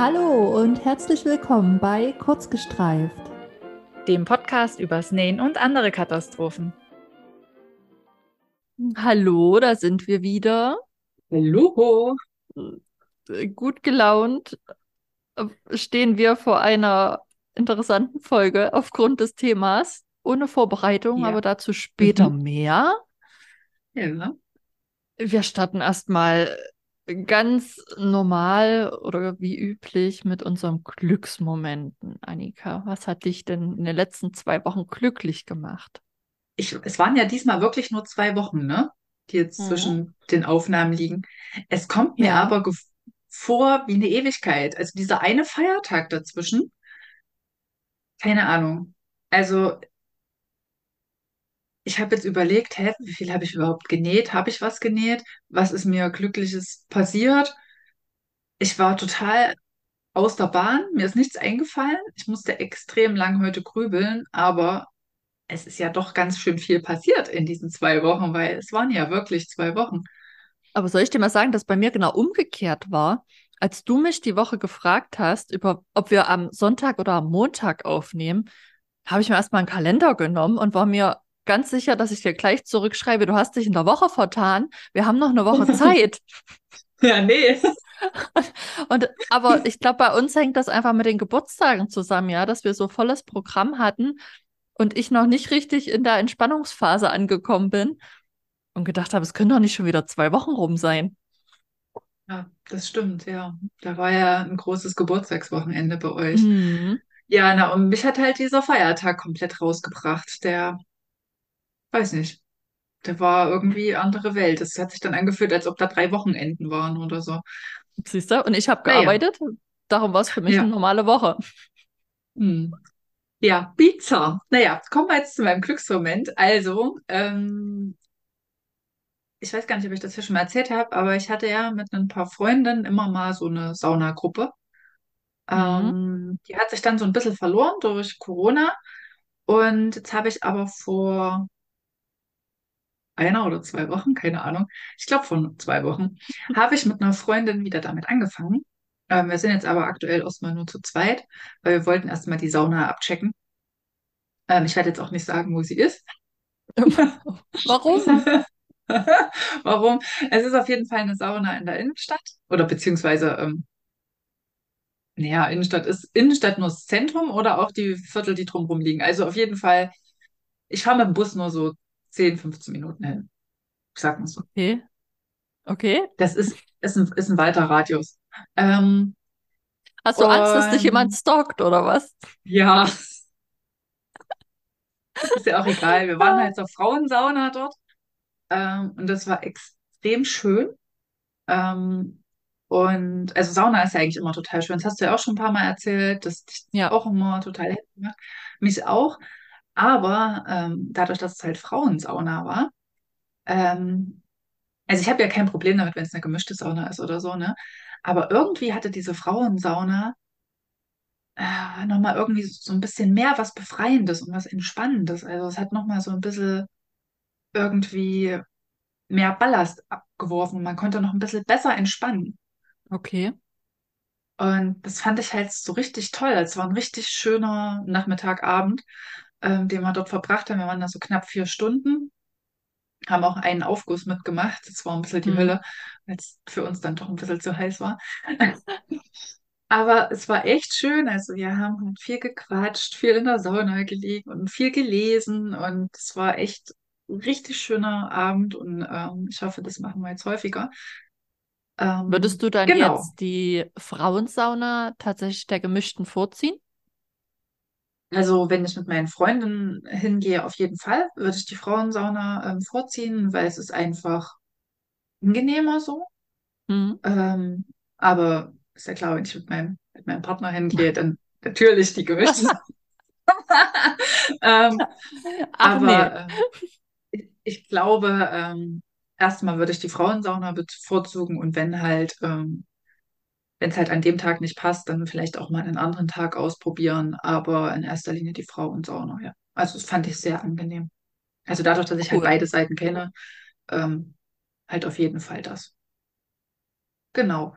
Hallo und herzlich willkommen bei Kurzgestreift, dem Podcast übers Nähen und andere Katastrophen. Hallo, da sind wir wieder. Hallo. Gut gelaunt stehen wir vor einer interessanten Folge aufgrund des Themas, ohne Vorbereitung, ja. aber dazu später mhm. mehr. Ja. Wir starten erstmal ganz normal oder wie üblich mit unserem Glücksmomenten. Annika, was hat dich denn in den letzten zwei Wochen glücklich gemacht? Ich, es waren ja diesmal wirklich nur zwei Wochen, ne? Die jetzt mhm. zwischen den Aufnahmen liegen. Es kommt mir ja. aber vor wie eine Ewigkeit. Also dieser eine Feiertag dazwischen. Keine Ahnung. Also ich habe jetzt überlegt, hä, wie viel habe ich überhaupt genäht? Habe ich was genäht? Was ist mir Glückliches passiert? Ich war total aus der Bahn. Mir ist nichts eingefallen. Ich musste extrem lang heute grübeln, aber es ist ja doch ganz schön viel passiert in diesen zwei Wochen, weil es waren ja wirklich zwei Wochen. Aber soll ich dir mal sagen, dass bei mir genau umgekehrt war? Als du mich die Woche gefragt hast, über, ob wir am Sonntag oder am Montag aufnehmen, habe ich mir erstmal einen Kalender genommen und war mir ganz sicher, dass ich dir gleich zurückschreibe, du hast dich in der Woche vertan, wir haben noch eine Woche Zeit. ja, nee. Und, aber ich glaube, bei uns hängt das einfach mit den Geburtstagen zusammen, ja, dass wir so volles Programm hatten und ich noch nicht richtig in der Entspannungsphase angekommen bin und gedacht habe, es können doch nicht schon wieder zwei Wochen rum sein. Ja, das stimmt, ja. Da war ja ein großes Geburtstagswochenende bei euch. Mhm. Ja, na, und mich hat halt dieser Feiertag komplett rausgebracht. Der weiß nicht. Der war irgendwie andere Welt. Es hat sich dann angefühlt, als ob da drei Wochenenden waren oder so. Siehst du? Und ich habe gearbeitet. Naja. Darum war es für mich ja. eine normale Woche. Hm. Ja, Pizza. Naja, kommen wir jetzt zu meinem Glücksmoment. Also, ähm, ich weiß gar nicht, ob ich das hier schon mal erzählt habe, aber ich hatte ja mit ein paar Freundinnen immer mal so eine Saunagruppe. Mhm. Ähm, die hat sich dann so ein bisschen verloren durch Corona. Und jetzt habe ich aber vor einer oder zwei Wochen, keine Ahnung, ich glaube von zwei Wochen, habe ich mit einer Freundin wieder damit angefangen. Ähm, wir sind jetzt aber aktuell erstmal nur zu zweit, weil wir wollten erstmal die Sauna abchecken. Ähm, ich werde jetzt auch nicht sagen, wo sie ist. Warum? Warum? Es ist auf jeden Fall eine Sauna in der Innenstadt oder beziehungsweise, ähm, naja, Innenstadt ist Innenstadt nur das Zentrum oder auch die Viertel, die drumherum liegen. Also auf jeden Fall, ich fahre mit dem Bus nur so 10, 15 Minuten hin. Ich sag mal so. Okay. Okay. Das ist, ist, ein, ist ein weiter Radius. Ähm, Hast du und, Angst, dass dich jemand stalkt oder was? Ja. ist ja auch egal. Wir waren halt zur Frauensauna dort. Ähm, und das war extrem schön. Ähm, und also Sauna ist ja eigentlich immer total schön. Das hast du ja auch schon ein paar Mal erzählt. Das ist ja. auch immer total happy gemacht. Mich auch. Aber ähm, dadurch, dass es halt Frauensauna war, ähm, also ich habe ja kein Problem damit, wenn es eine gemischte Sauna ist oder so, ne? Aber irgendwie hatte diese Frauensauna äh, nochmal irgendwie so ein bisschen mehr was Befreiendes und was Entspannendes. Also es hat nochmal so ein bisschen irgendwie mehr Ballast abgeworfen. Man konnte noch ein bisschen besser entspannen. Okay. Und das fand ich halt so richtig toll. Es war ein richtig schöner Nachmittag, Abend ähm, den wir dort verbracht haben. Wir waren da so knapp vier Stunden, haben auch einen Aufguss mitgemacht. Das war ein bisschen die mhm. Hölle, weil es für uns dann doch ein bisschen zu heiß war. Aber es war echt schön. Also wir haben halt viel gequatscht, viel in der Sauna gelegen und viel gelesen. Und es war echt ein richtig schöner Abend. Und ähm, ich hoffe, das machen wir jetzt häufiger. Ähm, Würdest du dann genau. jetzt die Frauensauna tatsächlich der gemischten vorziehen? Also, wenn ich mit meinen Freundinnen hingehe, auf jeden Fall würde ich die Frauensauna ähm, vorziehen, weil es ist einfach angenehmer so. Mhm. Ähm, aber ist ja klar, wenn ich mit meinem, mit meinem Partner hingehe, dann natürlich die gemischte. ähm, aber nee. äh, ich, glaube, ähm, erstmal würde ich die Frauensauna bevorzugen und wenn halt ähm, wenn es halt an dem Tag nicht passt, dann vielleicht auch mal einen anderen Tag ausprobieren, aber in erster Linie die Frau und Sauna, ja. Also das fand ich sehr angenehm. Also dadurch, dass ich halt beide Seiten kenne, ähm, halt auf jeden Fall das. Genau.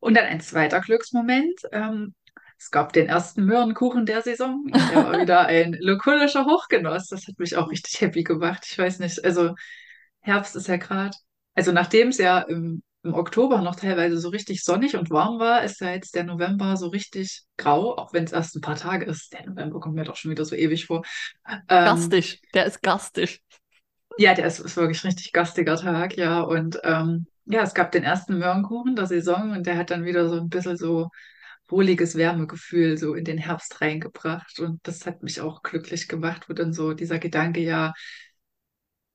Und dann ein zweiter Glücksmoment. Ähm, es gab den ersten Möhrenkuchen der Saison. Der war wieder ein lokulischer Hochgenuss. Das hat mich auch richtig happy gemacht. Ich weiß nicht, also Herbst ist ja gerade. Also nachdem es ja im, im Oktober noch teilweise so richtig sonnig und warm war, ist ja jetzt der November so richtig grau, auch wenn es erst ein paar Tage ist. Der November kommt mir doch schon wieder so ewig vor. Ähm, gastig, der ist gastig. Ja, der ist, ist wirklich richtig gastiger Tag, ja. Und ähm, ja, es gab den ersten Möhrenkuchen der Saison und der hat dann wieder so ein bisschen so wohliges Wärmegefühl so in den Herbst reingebracht. Und das hat mich auch glücklich gemacht, wo dann so dieser Gedanke, ja,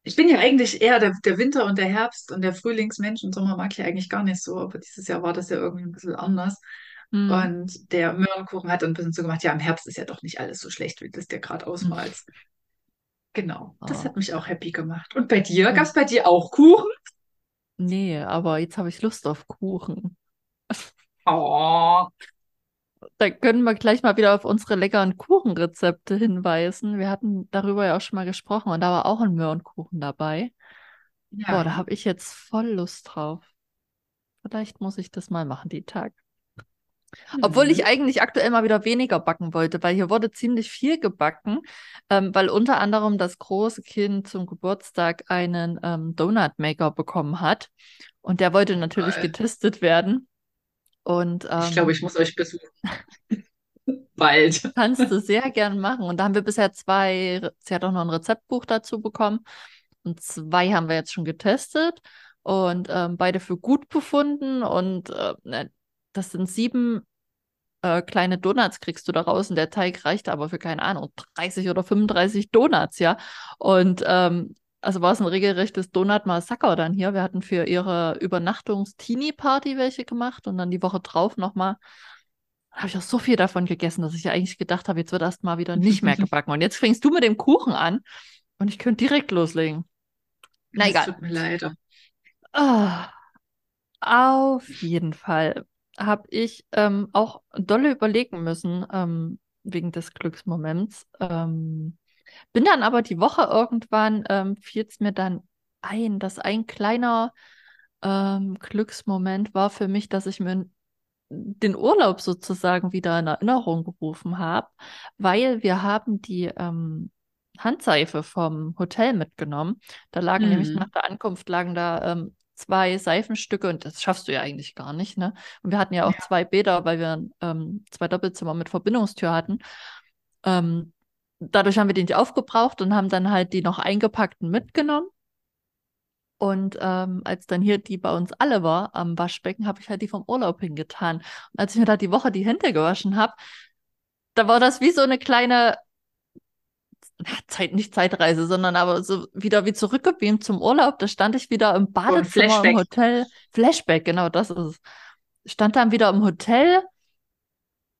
ich bin ja eigentlich eher der, der Winter und der Herbst und der Frühlingsmensch und Sommer mag ich eigentlich gar nicht so, aber dieses Jahr war das ja irgendwie ein bisschen anders. Mhm. Und der Möhrenkuchen hat dann ein bisschen so gemacht, ja, im Herbst ist ja doch nicht alles so schlecht, wie du es dir gerade ausmalst. Mhm. Genau, das oh. hat mich auch happy gemacht. Und bei dir, gab es bei dir auch Kuchen? Nee, aber jetzt habe ich Lust auf Kuchen. Oh. Da können wir gleich mal wieder auf unsere leckeren Kuchenrezepte hinweisen. Wir hatten darüber ja auch schon mal gesprochen und da war auch ein Möhrenkuchen dabei. Ja. Boah, da habe ich jetzt voll Lust drauf. Vielleicht muss ich das mal machen, die Tag. Obwohl ich mhm. eigentlich aktuell mal wieder weniger backen wollte, weil hier wurde ziemlich viel gebacken, ähm, weil unter anderem das große Kind zum Geburtstag einen ähm, Donut Maker bekommen hat. Und der wollte natürlich Geil. getestet werden. Und, ähm, ich glaube, ich muss euch besuchen. Bald. Kannst du sehr gern machen. Und da haben wir bisher zwei, sie hat auch noch ein Rezeptbuch dazu bekommen. Und zwei haben wir jetzt schon getestet und ähm, beide für gut befunden. Und äh, ne, das sind sieben äh, kleine Donuts kriegst du da raus und der Teig reicht aber für, keine Ahnung, 30 oder 35 Donuts, ja. Und ähm, also war es ein regelrechtes Donut-Massaker dann hier. Wir hatten für ihre Übernachtungs-Teenie-Party welche gemacht und dann die Woche drauf nochmal. Habe ich auch so viel davon gegessen, dass ich ja eigentlich gedacht habe, jetzt wird erst mal wieder nicht mehr gebacken. Und jetzt fängst du mit dem Kuchen an und ich könnte direkt loslegen. Na egal. Tut mir leid. Oh, auf jeden Fall habe ich ähm, auch dolle überlegen müssen, ähm, wegen des Glücksmoments. Ähm, bin dann aber die Woche irgendwann, ähm, fiel es mir dann ein, dass ein kleiner ähm, Glücksmoment war für mich, dass ich mir den Urlaub sozusagen wieder in Erinnerung gerufen habe, weil wir haben die ähm, Handseife vom Hotel mitgenommen. Da lagen mhm. nämlich nach der Ankunft lagen da ähm, zwei Seifenstücke und das schaffst du ja eigentlich gar nicht, ne? Und wir hatten ja auch ja. zwei Bäder, weil wir ähm, zwei Doppelzimmer mit Verbindungstür hatten. Ähm, dadurch haben wir die nicht aufgebraucht und haben dann halt die noch eingepackten mitgenommen. Und ähm, als dann hier die bei uns alle war am Waschbecken, habe ich halt die vom Urlaub hingetan. Und als ich mir da die Woche die Hände gewaschen habe, da war das wie so eine kleine Zeit, nicht Zeitreise, sondern aber so wieder wie zurückgebeamt zum Urlaub. Da stand ich wieder im Badezimmer im Hotel. Flashback, genau, das ist es. Stand dann wieder im Hotel,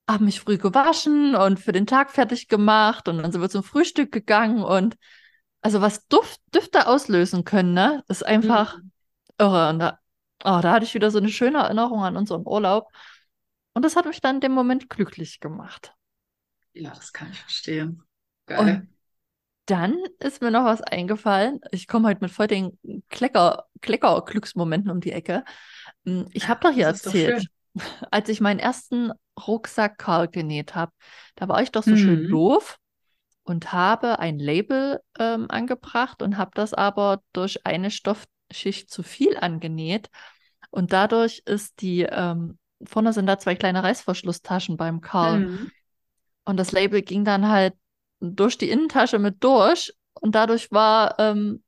habe mich früh gewaschen und für den Tag fertig gemacht und dann sind wir zum Frühstück gegangen und also was Duft, Düfte auslösen können, ne, ist einfach mhm. irre. Und da, oh, da hatte ich wieder so eine schöne Erinnerung an unseren Urlaub. Und das hat mich dann in dem Moment glücklich gemacht. Ja, das kann ich verstehen. Geil. Und dann ist mir noch was eingefallen. Ich komme heute mit voll den Klecker, Klecker-Glücksmomenten um die Ecke. Hm, ich habe doch hier erzählt, als ich meinen ersten Rucksack Karl genäht habe, da war ich doch so mhm. schön doof und habe ein Label ähm, angebracht und habe das aber durch eine Stoffschicht zu viel angenäht. Und dadurch ist die, ähm, vorne sind da zwei kleine Reißverschlusstaschen beim Karl. Mhm. Und das Label ging dann halt durch die Innentasche mit durch und dadurch war ähm,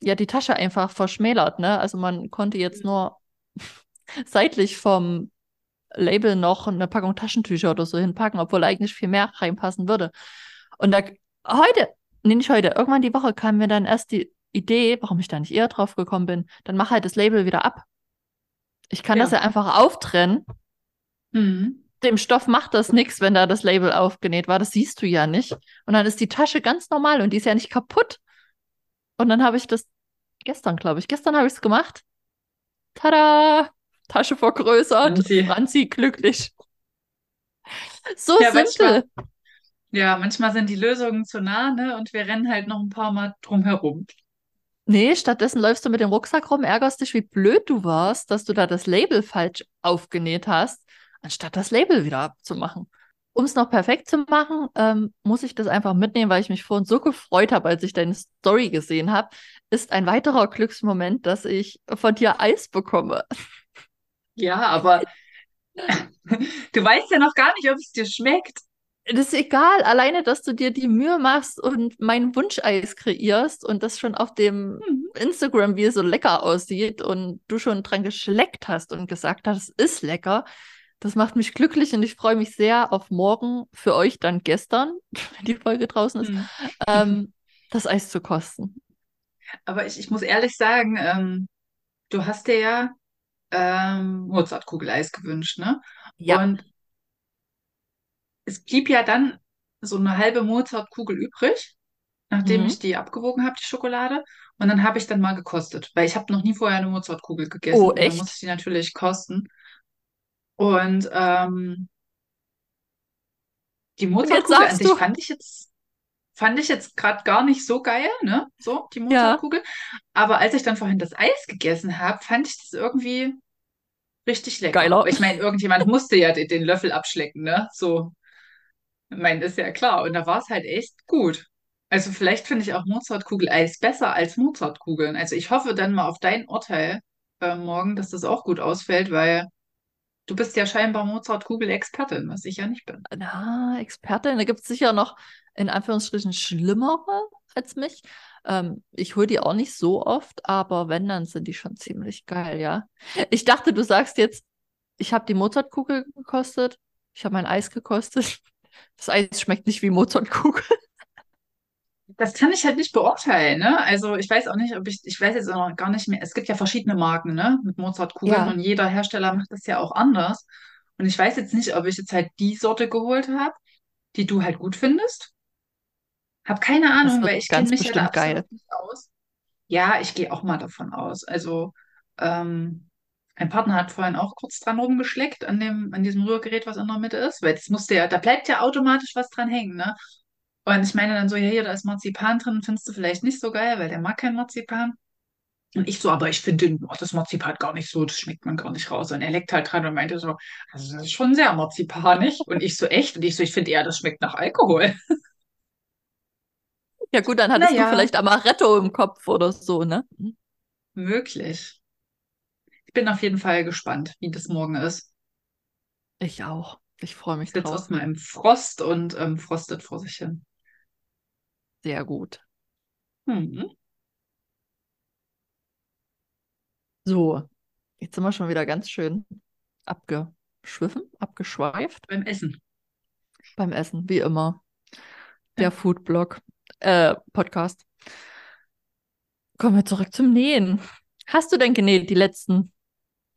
ja die Tasche einfach verschmälert. Ne? Also man konnte jetzt nur seitlich vom Label noch eine Packung Taschentücher oder so hinpacken, obwohl eigentlich viel mehr reinpassen würde. Und da heute, nee, nicht heute, irgendwann die Woche kam mir dann erst die Idee, warum ich da nicht eher drauf gekommen bin, dann mach halt das Label wieder ab. Ich kann ja. das ja einfach auftrennen. Mhm dem Stoff macht das nichts, wenn da das Label aufgenäht war. Das siehst du ja nicht. Und dann ist die Tasche ganz normal und die ist ja nicht kaputt. Und dann habe ich das gestern, glaube ich, gestern habe ich es gemacht. Tada! Tasche vergrößert. Franzi, Franzi glücklich. So ja, simpel. Manchmal, ja, manchmal sind die Lösungen zu nah, ne? Und wir rennen halt noch ein paar Mal drum herum. Nee, stattdessen läufst du mit dem Rucksack rum, ärgerst dich, wie blöd du warst, dass du da das Label falsch aufgenäht hast, anstatt das Label wieder abzumachen. Um es noch perfekt zu machen, ähm, muss ich das einfach mitnehmen, weil ich mich vorhin so gefreut habe, als ich deine Story gesehen habe. Ist ein weiterer Glücksmoment, dass ich von dir Eis bekomme. Ja, aber du weißt ja noch gar nicht, ob es dir schmeckt. Das ist egal, alleine, dass du dir die Mühe machst und mein Wunscheis kreierst und das schon auf dem Mhm. Instagram, wie es so lecker aussieht und du schon dran geschleckt hast und gesagt hast, es ist lecker. Das macht mich glücklich und ich freue mich sehr auf morgen, für euch dann gestern, wenn die Folge draußen ist, Hm. ähm, das Eis zu kosten. Aber ich, ich muss ehrlich sagen, ähm, du hast dir ja ähm, Mozartkugeleis gewünscht, ne? Ja. Und es blieb ja dann so eine halbe Mozartkugel übrig, nachdem ich Mhm. die abgewogen habe, die Schokolade. Und dann habe ich dann mal gekostet, weil ich habe noch nie vorher eine Mozartkugel gegessen Oh, und dann musste ich echt? die natürlich kosten. Und ähm, die Mozartkugel an sich du, fand ich jetzt, fand ich jetzt gerade gar nicht so geil, ne? So, die ja, Mozartkugel. Aber als ich dann vorhin das Eis gegessen habe, fand ich das irgendwie richtig lecker. geiler. Ich meine, irgendjemand musste ja den, den Löffel abschlecken, ne? So, ich meine, ist ja klar. Und da war es halt echt gut. Also vielleicht finde ich auch Mozartkugel-Eis besser als Mozartkugeln. Also ich hoffe dann mal auf dein Urteil äh, morgen, dass das auch gut ausfällt, weil du bist ja scheinbar Mozartkugel-Expertin, was ich ja nicht bin. Na, Expertin, da gibt es sicher noch in Anführungsstrichen schlimmere als mich. Ähm, ich hole die auch nicht so oft, aber wenn, dann sind die schon ziemlich geil, ja. Ich dachte, du sagst jetzt, ich habe die Mozartkugel gekostet, ich habe mein Eis gekostet. Das Eis schmeckt nicht wie Mozartkugel. Das kann ich halt nicht beurteilen, ne? Also ich weiß auch nicht, ob ich, ich weiß jetzt auch noch gar nicht mehr, es gibt ja verschiedene Marken, ne? Mit Mozartkugeln Ja, und jeder Hersteller macht das ja auch anders. Und ich weiß jetzt nicht, ob ich jetzt halt die Sorte geholt habe, die du halt gut findest. Hab keine Ahnung, weil ich kenne mich ja da geil. nicht aus. Ja, ich gehe auch mal davon aus. Also, ähm, mein Partner hat vorhin auch kurz dran rumgeschleckt an dem, an diesem Rührgerät, was in der Mitte ist, weil das musste ja, da bleibt ja automatisch was dran hängen, ne? Und ich meine dann so, ja, hier, da ist Marzipan drin, findest du vielleicht nicht so geil, weil der mag kein Marzipan. Und ich so, aber ich finde oh, das Marzipan gar nicht so, das schmeckt man gar nicht raus. Und er leckt halt dran und meinte so, also das ist schon sehr marzipanig. Und ich so, echt? Und ich so, ich finde eher, das schmeckt nach Alkohol. Ja gut, dann hattest du Naja, vielleicht Amaretto im Kopf oder so, ne? möglich. Ich bin auf jeden Fall gespannt, wie das morgen ist. Ich auch. Ich freue mich Sitzt drauf. erstmal im Frost und ähm, frostet vor sich hin. Sehr gut. Hm. So, jetzt sind wir schon wieder ganz schön abgeschwiffen, abgeschweift Beim Essen. beim Essen, wie immer. Ja. Der Foodblog, äh, Podcast. Kommen wir zurück zum Nähen. Hast du denn genäht die letzten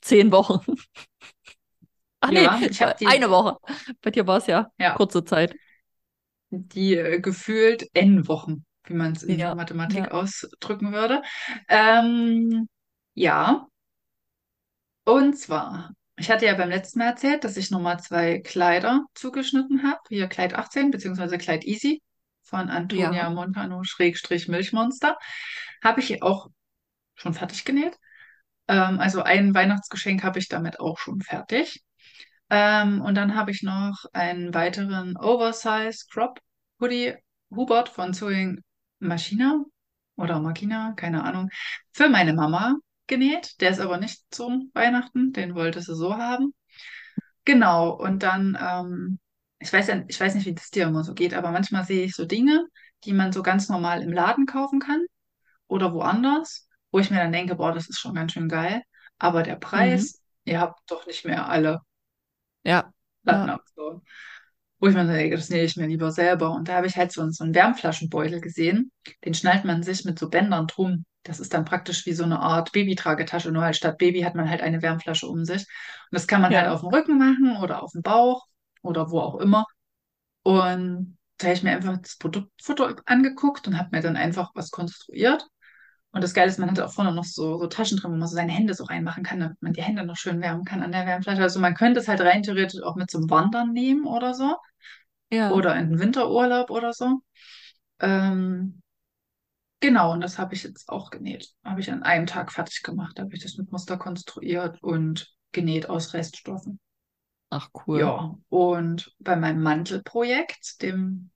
zehn Wochen? Ach nee, Ja, ich habe die, eine Woche. Bei dir war es ja ja, kurze Zeit. die äh, gefühlt N-Wochen, wie man es in Ja, Mathematik ja, ausdrücken würde. Ähm, ja, und zwar, ich hatte ja beim letzten Mal erzählt, dass ich nochmal zwei Kleider zugeschnitten habe. Hier Kleid 18 beziehungsweise Kleid Easy von ja, Antonia Montano Schrägstrich Milchmonster. Habe ich auch schon fertig genäht. Ähm, also ein Weihnachtsgeschenk habe ich damit auch schon fertig. Ähm, und dann habe ich noch einen weiteren Oversize Crop Hoodie Hubert von Sewing Machina oder Machina, keine Ahnung, für meine Mama genäht. Der ist aber nicht zum Weihnachten, den wollte sie so haben. Genau, und dann, ähm, ich weiß ja, ich weiß nicht, wie das dir immer so geht, aber manchmal sehe ich so Dinge, die man so ganz normal im Laden kaufen kann oder woanders, wo ich mir dann denke, boah, das ist schon ganz schön geil, aber der mhm. Preis, ihr habt doch nicht mehr alle Ja, ja, Plattenaktion. Wo ich mir so denke, das nähe ich mir lieber selber. Und da habe ich halt so, einen- so einen Wärmflaschenbeutel gesehen. Den schnallt man sich mit so Bändern drum. Das ist dann praktisch wie so eine Art Babytragetasche, nur halt statt Baby hat man halt eine Wärmflasche um sich. Und das kann man halt ja, auf dem Rücken machen oder auf dem Bauch oder wo auch immer. Und da habe ich mir einfach das Produktfoto angeguckt und habe mir dann einfach was konstruiert. Und das Geile ist, man hat auch vorne noch so, so Taschen drin, wo man so seine Hände so reinmachen kann, damit man die Hände noch schön wärmen kann an der Wärmflasche. Also man könnte es halt rein theoretisch auch mit zum Wandern nehmen oder so. ja. Oder in den Winterurlaub oder so. Ähm, Genau, und das habe ich jetzt auch genäht. Habe ich an einem Tag fertig gemacht. Da habe ich das mit Muster konstruiert und genäht aus Reststoffen. Ach, cool. Ja, und bei meinem Mantelprojekt, dem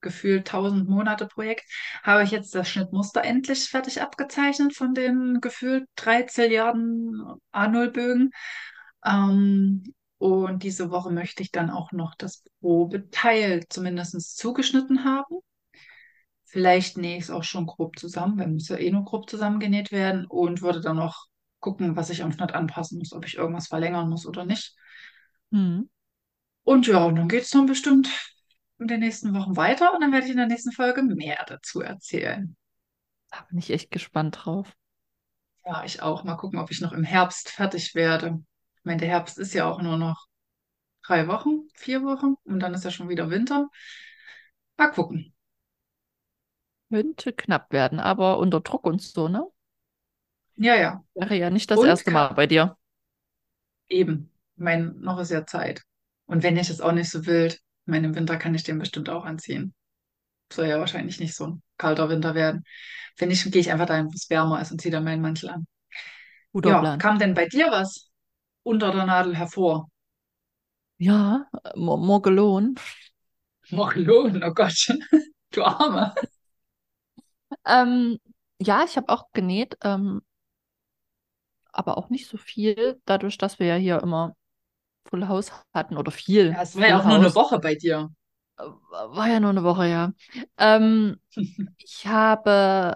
gefühlt 1000 Monate Projekt, habe ich jetzt das Schnittmuster endlich fertig abgezeichnet von den gefühlt 3 Zilliarden A0-Bögen. Ähm, und diese Woche möchte ich dann auch noch das Probeteil zumindest zugeschnitten haben. Vielleicht nähe ich es auch schon grob zusammen, weil muss ja eh nur grob zusammengenäht werden und würde dann noch gucken, was ich am Schnitt anpassen muss, ob ich irgendwas verlängern muss oder nicht. Mhm. Und ja, und dann geht es dann bestimmt in den nächsten Wochen weiter und dann werde ich in der nächsten Folge mehr dazu erzählen. Da bin ich echt gespannt drauf. Ja, ich auch. Mal gucken, ob ich noch im Herbst fertig werde. Ich meine, der Herbst ist ja auch nur noch drei Wochen, vier Wochen und dann ist ja schon wieder Winter. Mal gucken. Könnte knapp werden, aber unter Druck und so, ne? Ja, ja. Wäre ja nicht das Und erste Mal bei dir. Eben. Ich meine, noch ist ja Zeit. Und wenn ich das auch nicht so wild, ich meine, im Winter kann ich den bestimmt auch anziehen. Soll ja wahrscheinlich nicht so ein kalter Winter werden. Wenn nicht, gehe ich einfach dahin, wo es wärmer ist und ziehe dann meinen Mantel an. Guter Ja, Plan. kam denn bei dir was unter der Nadel hervor? Ja, Mo- Morgelon. Morgelon, oh Gott, du Arme. Ähm, ja, ich habe auch genäht, ähm, aber auch nicht so viel, dadurch, dass wir ja hier immer Full House hatten oder viel Ja, es war ja auch nur eine. Woche bei dir. Äh, War ja nur eine Woche, ja. Ähm, ich habe,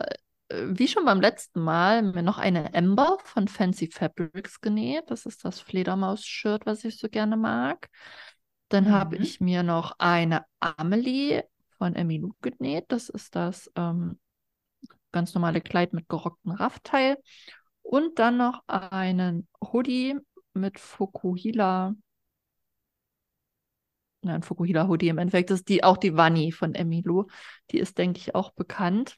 äh, wie schon beim letzten Mal, mir noch eine Ember von Fancy Fabrics genäht. Das ist das Fledermaus-Shirt, was ich so gerne mag. Dann habe Mhm. ich mir noch eine Amelie von Emmylou genäht. Das ist das ähm, ganz normale Kleid mit gerocktem Raffteil. Und dann noch einen Hoodie mit Fukuhila. Nein, Fukuhila Hoodie im Endeffekt. Das ist die, auch die Vanni von Emmylou. Die ist, denke ich, auch bekannt.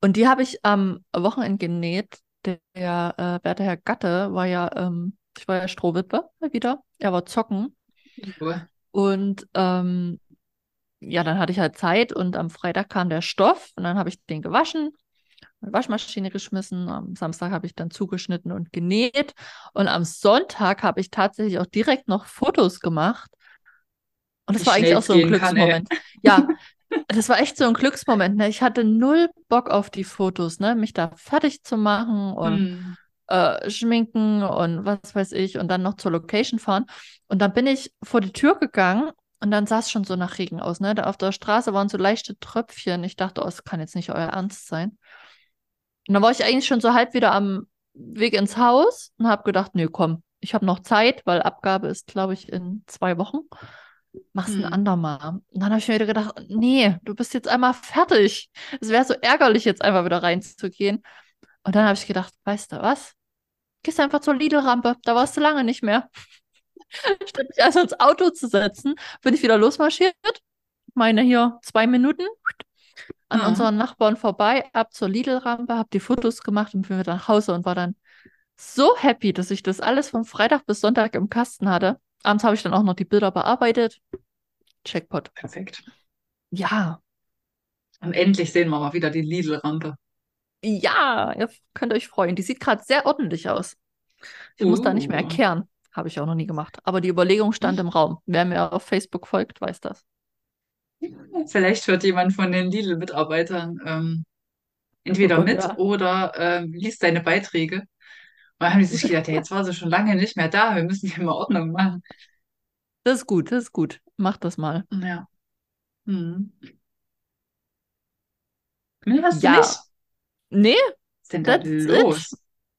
Und die habe ich am Wochenende genäht. Der, äh, werte Herr Gatte war ja, ähm, ich war ja Strohwitwe mal wieder. Er war zocken. Und ähm, ja, dann hatte ich halt Zeit und am Freitag kam der Stoff und dann habe ich den gewaschen, in die Waschmaschine geschmissen. Am Samstag habe ich dann zugeschnitten und genäht. Und am Sonntag habe ich tatsächlich auch direkt noch Fotos gemacht. Und das war eigentlich auch so ein gehen kann. Glücksmoment. Ja, das war echt so ein Glücksmoment. Ne? Ich hatte null Bock auf die Fotos, ne? mich da fertig zu machen und Hm. äh, schminken und was weiß ich und dann noch zur Location fahren. Und dann bin ich vor die Tür gegangen und dann sah es schon so nach Regen aus. Ne? Da auf der Straße waren so leichte Tröpfchen. Ich dachte, oh, es kann jetzt nicht euer Ernst sein. Und dann war ich eigentlich schon so halb wieder am Weg ins Haus und habe gedacht, nee, komm, ich habe noch Zeit, weil Abgabe ist, glaube ich, in zwei Wochen. Mach's ein Hm. andermal. Und dann habe ich mir wieder gedacht, nee, du bist jetzt einmal fertig. Es wäre so ärgerlich, jetzt einfach wieder reinzugehen. Und dann habe ich gedacht, weißt du was? Gehst einfach zur Lidl-Rampe, da warst du lange nicht mehr. Statt mich also ins Auto zu setzen, bin ich wieder losmarschiert. Meine hier zwei Minuten an Ah. unseren Nachbarn vorbei, ab zur Lidl-Rampe, habe die Fotos gemacht und bin wieder nach Hause und war dann so happy, dass ich das alles von Freitag bis Sonntag im Kasten hatte. Abends habe ich dann auch noch die Bilder bearbeitet. Checkpot. Perfekt. Ja, Und endlich sehen wir mal wieder die Lidl-Rampe. ja, ihr könnt euch freuen. Die sieht gerade sehr ordentlich aus. Ich muss da nicht mehr Uh. erkehren. Habe ich auch noch nie gemacht. Aber die Überlegung stand im Raum. Wer mir auf Facebook folgt, weiß das. Vielleicht hört jemand von den Lidl-Mitarbeitern ähm, entweder Oh mit oder ähm, liest deine Beiträge. Dann haben die sich gedacht, ja, jetzt war sie schon lange nicht mehr da, wir müssen hier mal Ordnung machen. Das ist gut, das ist gut. Mach das mal. Ja. Hm. Nee, hast du Ja. nicht? Nee, Was ist denn da that's it. los?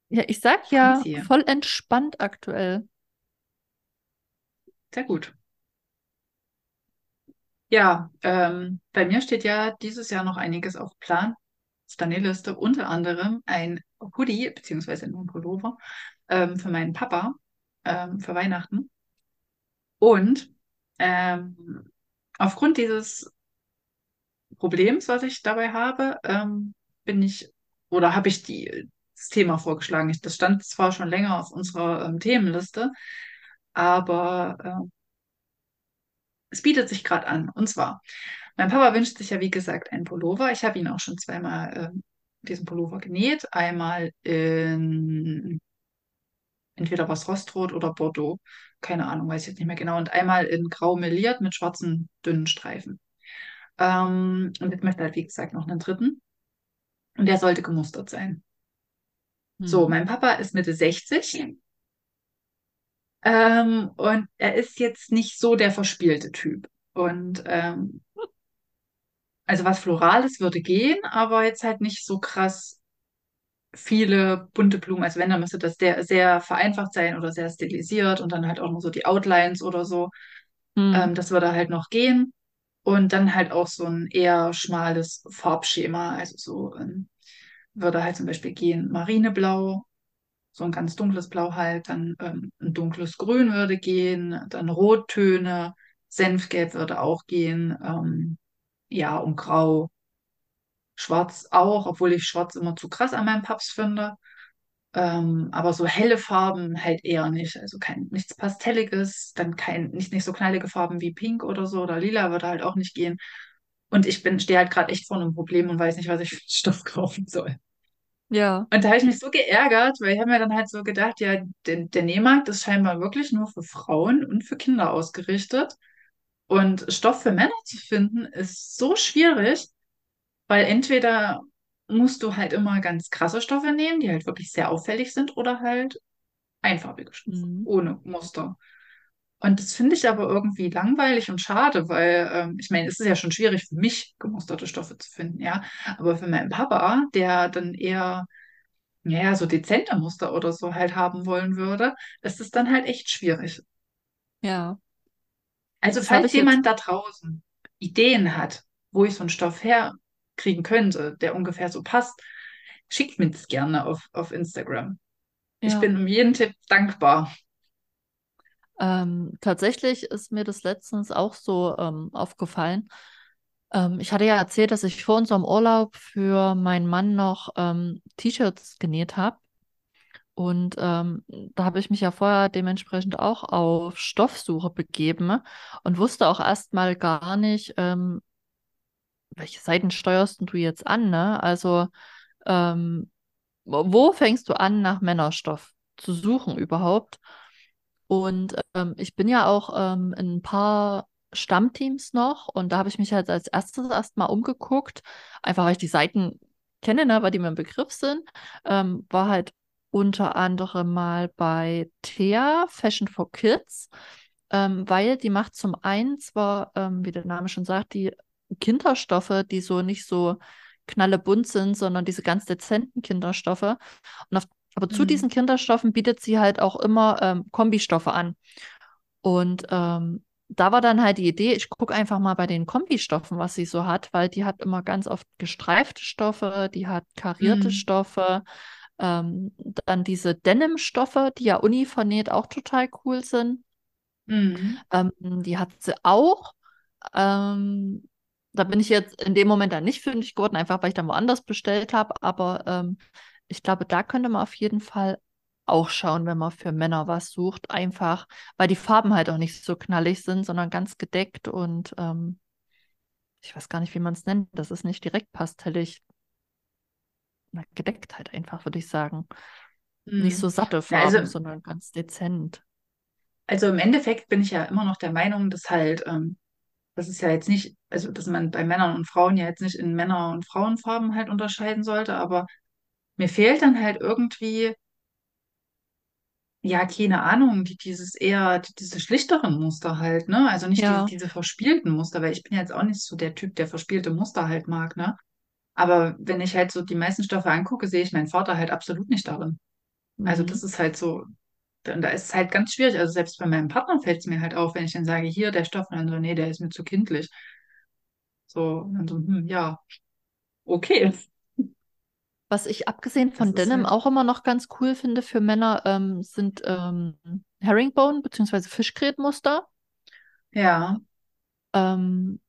ja, ich sag ja, voll entspannt aktuell. Sehr gut. Ja, ähm, bei mir steht ja dieses Jahr noch einiges auf Plan. Auf der Liste unter anderem ein Hoodie beziehungsweise ein Pullover ähm, für meinen Papa ähm, für Weihnachten. Und ähm, aufgrund dieses Problems, was ich dabei habe, ähm, bin ich oder habe ich die, das Thema vorgeschlagen. Ich, das stand zwar schon länger auf unserer ähm, Themenliste, aber äh, es bietet sich gerade an. Und zwar, mein Papa wünscht sich ja, wie gesagt, einen Pullover. Ich habe ihn auch schon zweimal äh, diesen Pullover genäht. Einmal in entweder was Rostrot oder Bordeaux. Keine Ahnung, weiß ich jetzt nicht mehr genau. Und einmal in grau meliert mit schwarzen, dünnen Streifen. Ähm, und jetzt möchte halt, wie gesagt, noch einen dritten. Und der sollte gemustert sein. So, Hm. mein Papa ist Mitte 60. Ähm, und er ist jetzt nicht so der verspielte Typ. Und ähm, also was Florales würde gehen, aber jetzt halt nicht so krass viele bunte Blumen. Also wenn, dann müsste das sehr, sehr vereinfacht sein oder sehr stilisiert und dann halt auch nur so die Outlines oder so. Hm. Ähm, das würde halt noch gehen. Und dann halt auch so ein eher schmales Farbschema. Also so ähm, würde halt zum Beispiel gehen Marineblau, so ein ganz dunkles Blau halt, dann ähm, ein dunkles Grün würde gehen, dann Rottöne, Senfgelb würde auch gehen, ähm, ja, und Grau. Schwarz auch, obwohl ich Schwarz immer zu krass an meinem Paps finde. Ähm, aber so helle Farben halt eher nicht. Also kein, nichts Pastelliges, dann kein, nicht, nicht so knallige Farben wie Pink oder so oder Lila würde halt auch nicht gehen. Und ich bin, stehe halt gerade echt vor einem Problem und weiß nicht, was ich für einen Stoff kaufen soll. Ja. Und da habe ich mich so geärgert, weil ich habe mir dann halt so gedacht, ja, der, der Nähmarkt ist scheinbar wirklich nur für Frauen und für Kinder ausgerichtet. Und Stoff für Männer zu finden, ist so schwierig, weil entweder musst du halt immer ganz krasse Stoffe nehmen, die halt wirklich sehr auffällig sind, oder halt einfarbige Stoffe, Hm. ohne Muster. Und das finde ich aber irgendwie langweilig und schade, weil ähm, ich meine, es ist ja schon schwierig für mich, gemusterte Stoffe zu finden, ja. Aber für meinen Papa, der dann eher, ja, so dezente Muster oder so halt haben wollen würde, ist es dann halt echt schwierig. Ja. Also, Das falls ich jemand da draußen Ideen hat, wo ich so einen Stoff herkriegen könnte, der ungefähr so passt, schickt mir das gerne auf, auf Instagram. Ich Ja. bin um jeden Tipp dankbar. Ähm, tatsächlich ist mir das letztens auch so ähm, aufgefallen. Ähm, ich hatte ja erzählt, dass ich vor unserem Urlaub für meinen Mann noch ähm, T-Shirts genäht habe. Und ähm, da habe ich mich ja vorher dementsprechend auch auf Stoffsuche begeben und wusste auch erstmal gar nicht, ähm, welche Seiten steuerst du jetzt an, ne? Also, ähm, wo fängst du an, nach Männerstoff zu suchen überhaupt? Und ähm, ich bin ja auch ähm, in ein paar Stammteams noch und da habe ich mich halt als erstes erstmal umgeguckt, einfach weil ich die Seiten kenne, ne, weil die mir ein Begriff sind. Ähm, war halt unter anderem mal bei Thea Fashion for Kids, ähm, weil die macht zum einen zwar, ähm, wie der Name schon sagt, die Kinderstoffe, die so nicht so knallebunt sind, sondern diese ganz dezenten Kinderstoffe. Und auf aber zu Mhm. diesen Kinderstoffen bietet sie halt auch immer ähm, Kombistoffe an. Und ähm, da war dann halt die Idee, ich gucke einfach mal bei den Kombistoffen, was sie so hat, weil die hat immer ganz oft gestreifte Stoffe, die hat karierte Mhm. Stoffe, ähm, dann diese Denim-Stoffe, die ja univernäht auch total cool sind. Mhm. Ähm, die hat sie auch. Ähm, da bin ich jetzt in dem Moment dann nicht fündig geworden, einfach weil ich dann woanders bestellt habe. Aber ähm, ich glaube, da könnte man auf jeden Fall auch schauen, wenn man für Männer was sucht. Einfach, weil die Farben halt auch nicht so knallig sind, sondern ganz gedeckt und ähm, ich weiß gar nicht, wie man es nennt. Das ist nicht direkt pastellig. Na, gedeckt halt einfach, würde ich sagen. Nicht so Mhm. satte Ja, also, Farben, sondern ganz dezent. also im Endeffekt bin ich ja immer noch der Meinung, dass halt, ähm, das ist ja jetzt nicht, also dass man bei Männern und Frauen ja jetzt nicht in Männer- und Frauenfarben halt unterscheiden sollte, aber mir fehlt dann halt irgendwie, ja, keine Ahnung, die, dieses eher, die, diese schlichteren Muster halt, ne? Also nicht diese, Ja. diese verspielten Muster, weil ich bin ja jetzt auch nicht so der Typ, der verspielte Muster halt mag, ne? Aber wenn ich halt so die meisten Stoffe angucke, sehe ich meinen Vater halt absolut nicht darin. Also das Mhm. ist halt so, da da ist es halt ganz schwierig. Also selbst bei meinem Partner fällt es mir halt auf, wenn ich dann sage, hier der Stoff, und dann so, nee, der ist mir zu kindlich. So, und dann so, hm, ja, okay. Was ich abgesehen Das von Denim halt, auch immer noch ganz cool finde für Männer, ähm, sind ähm, Herringbone bzw. Fischgrätmuster, ja, ähm,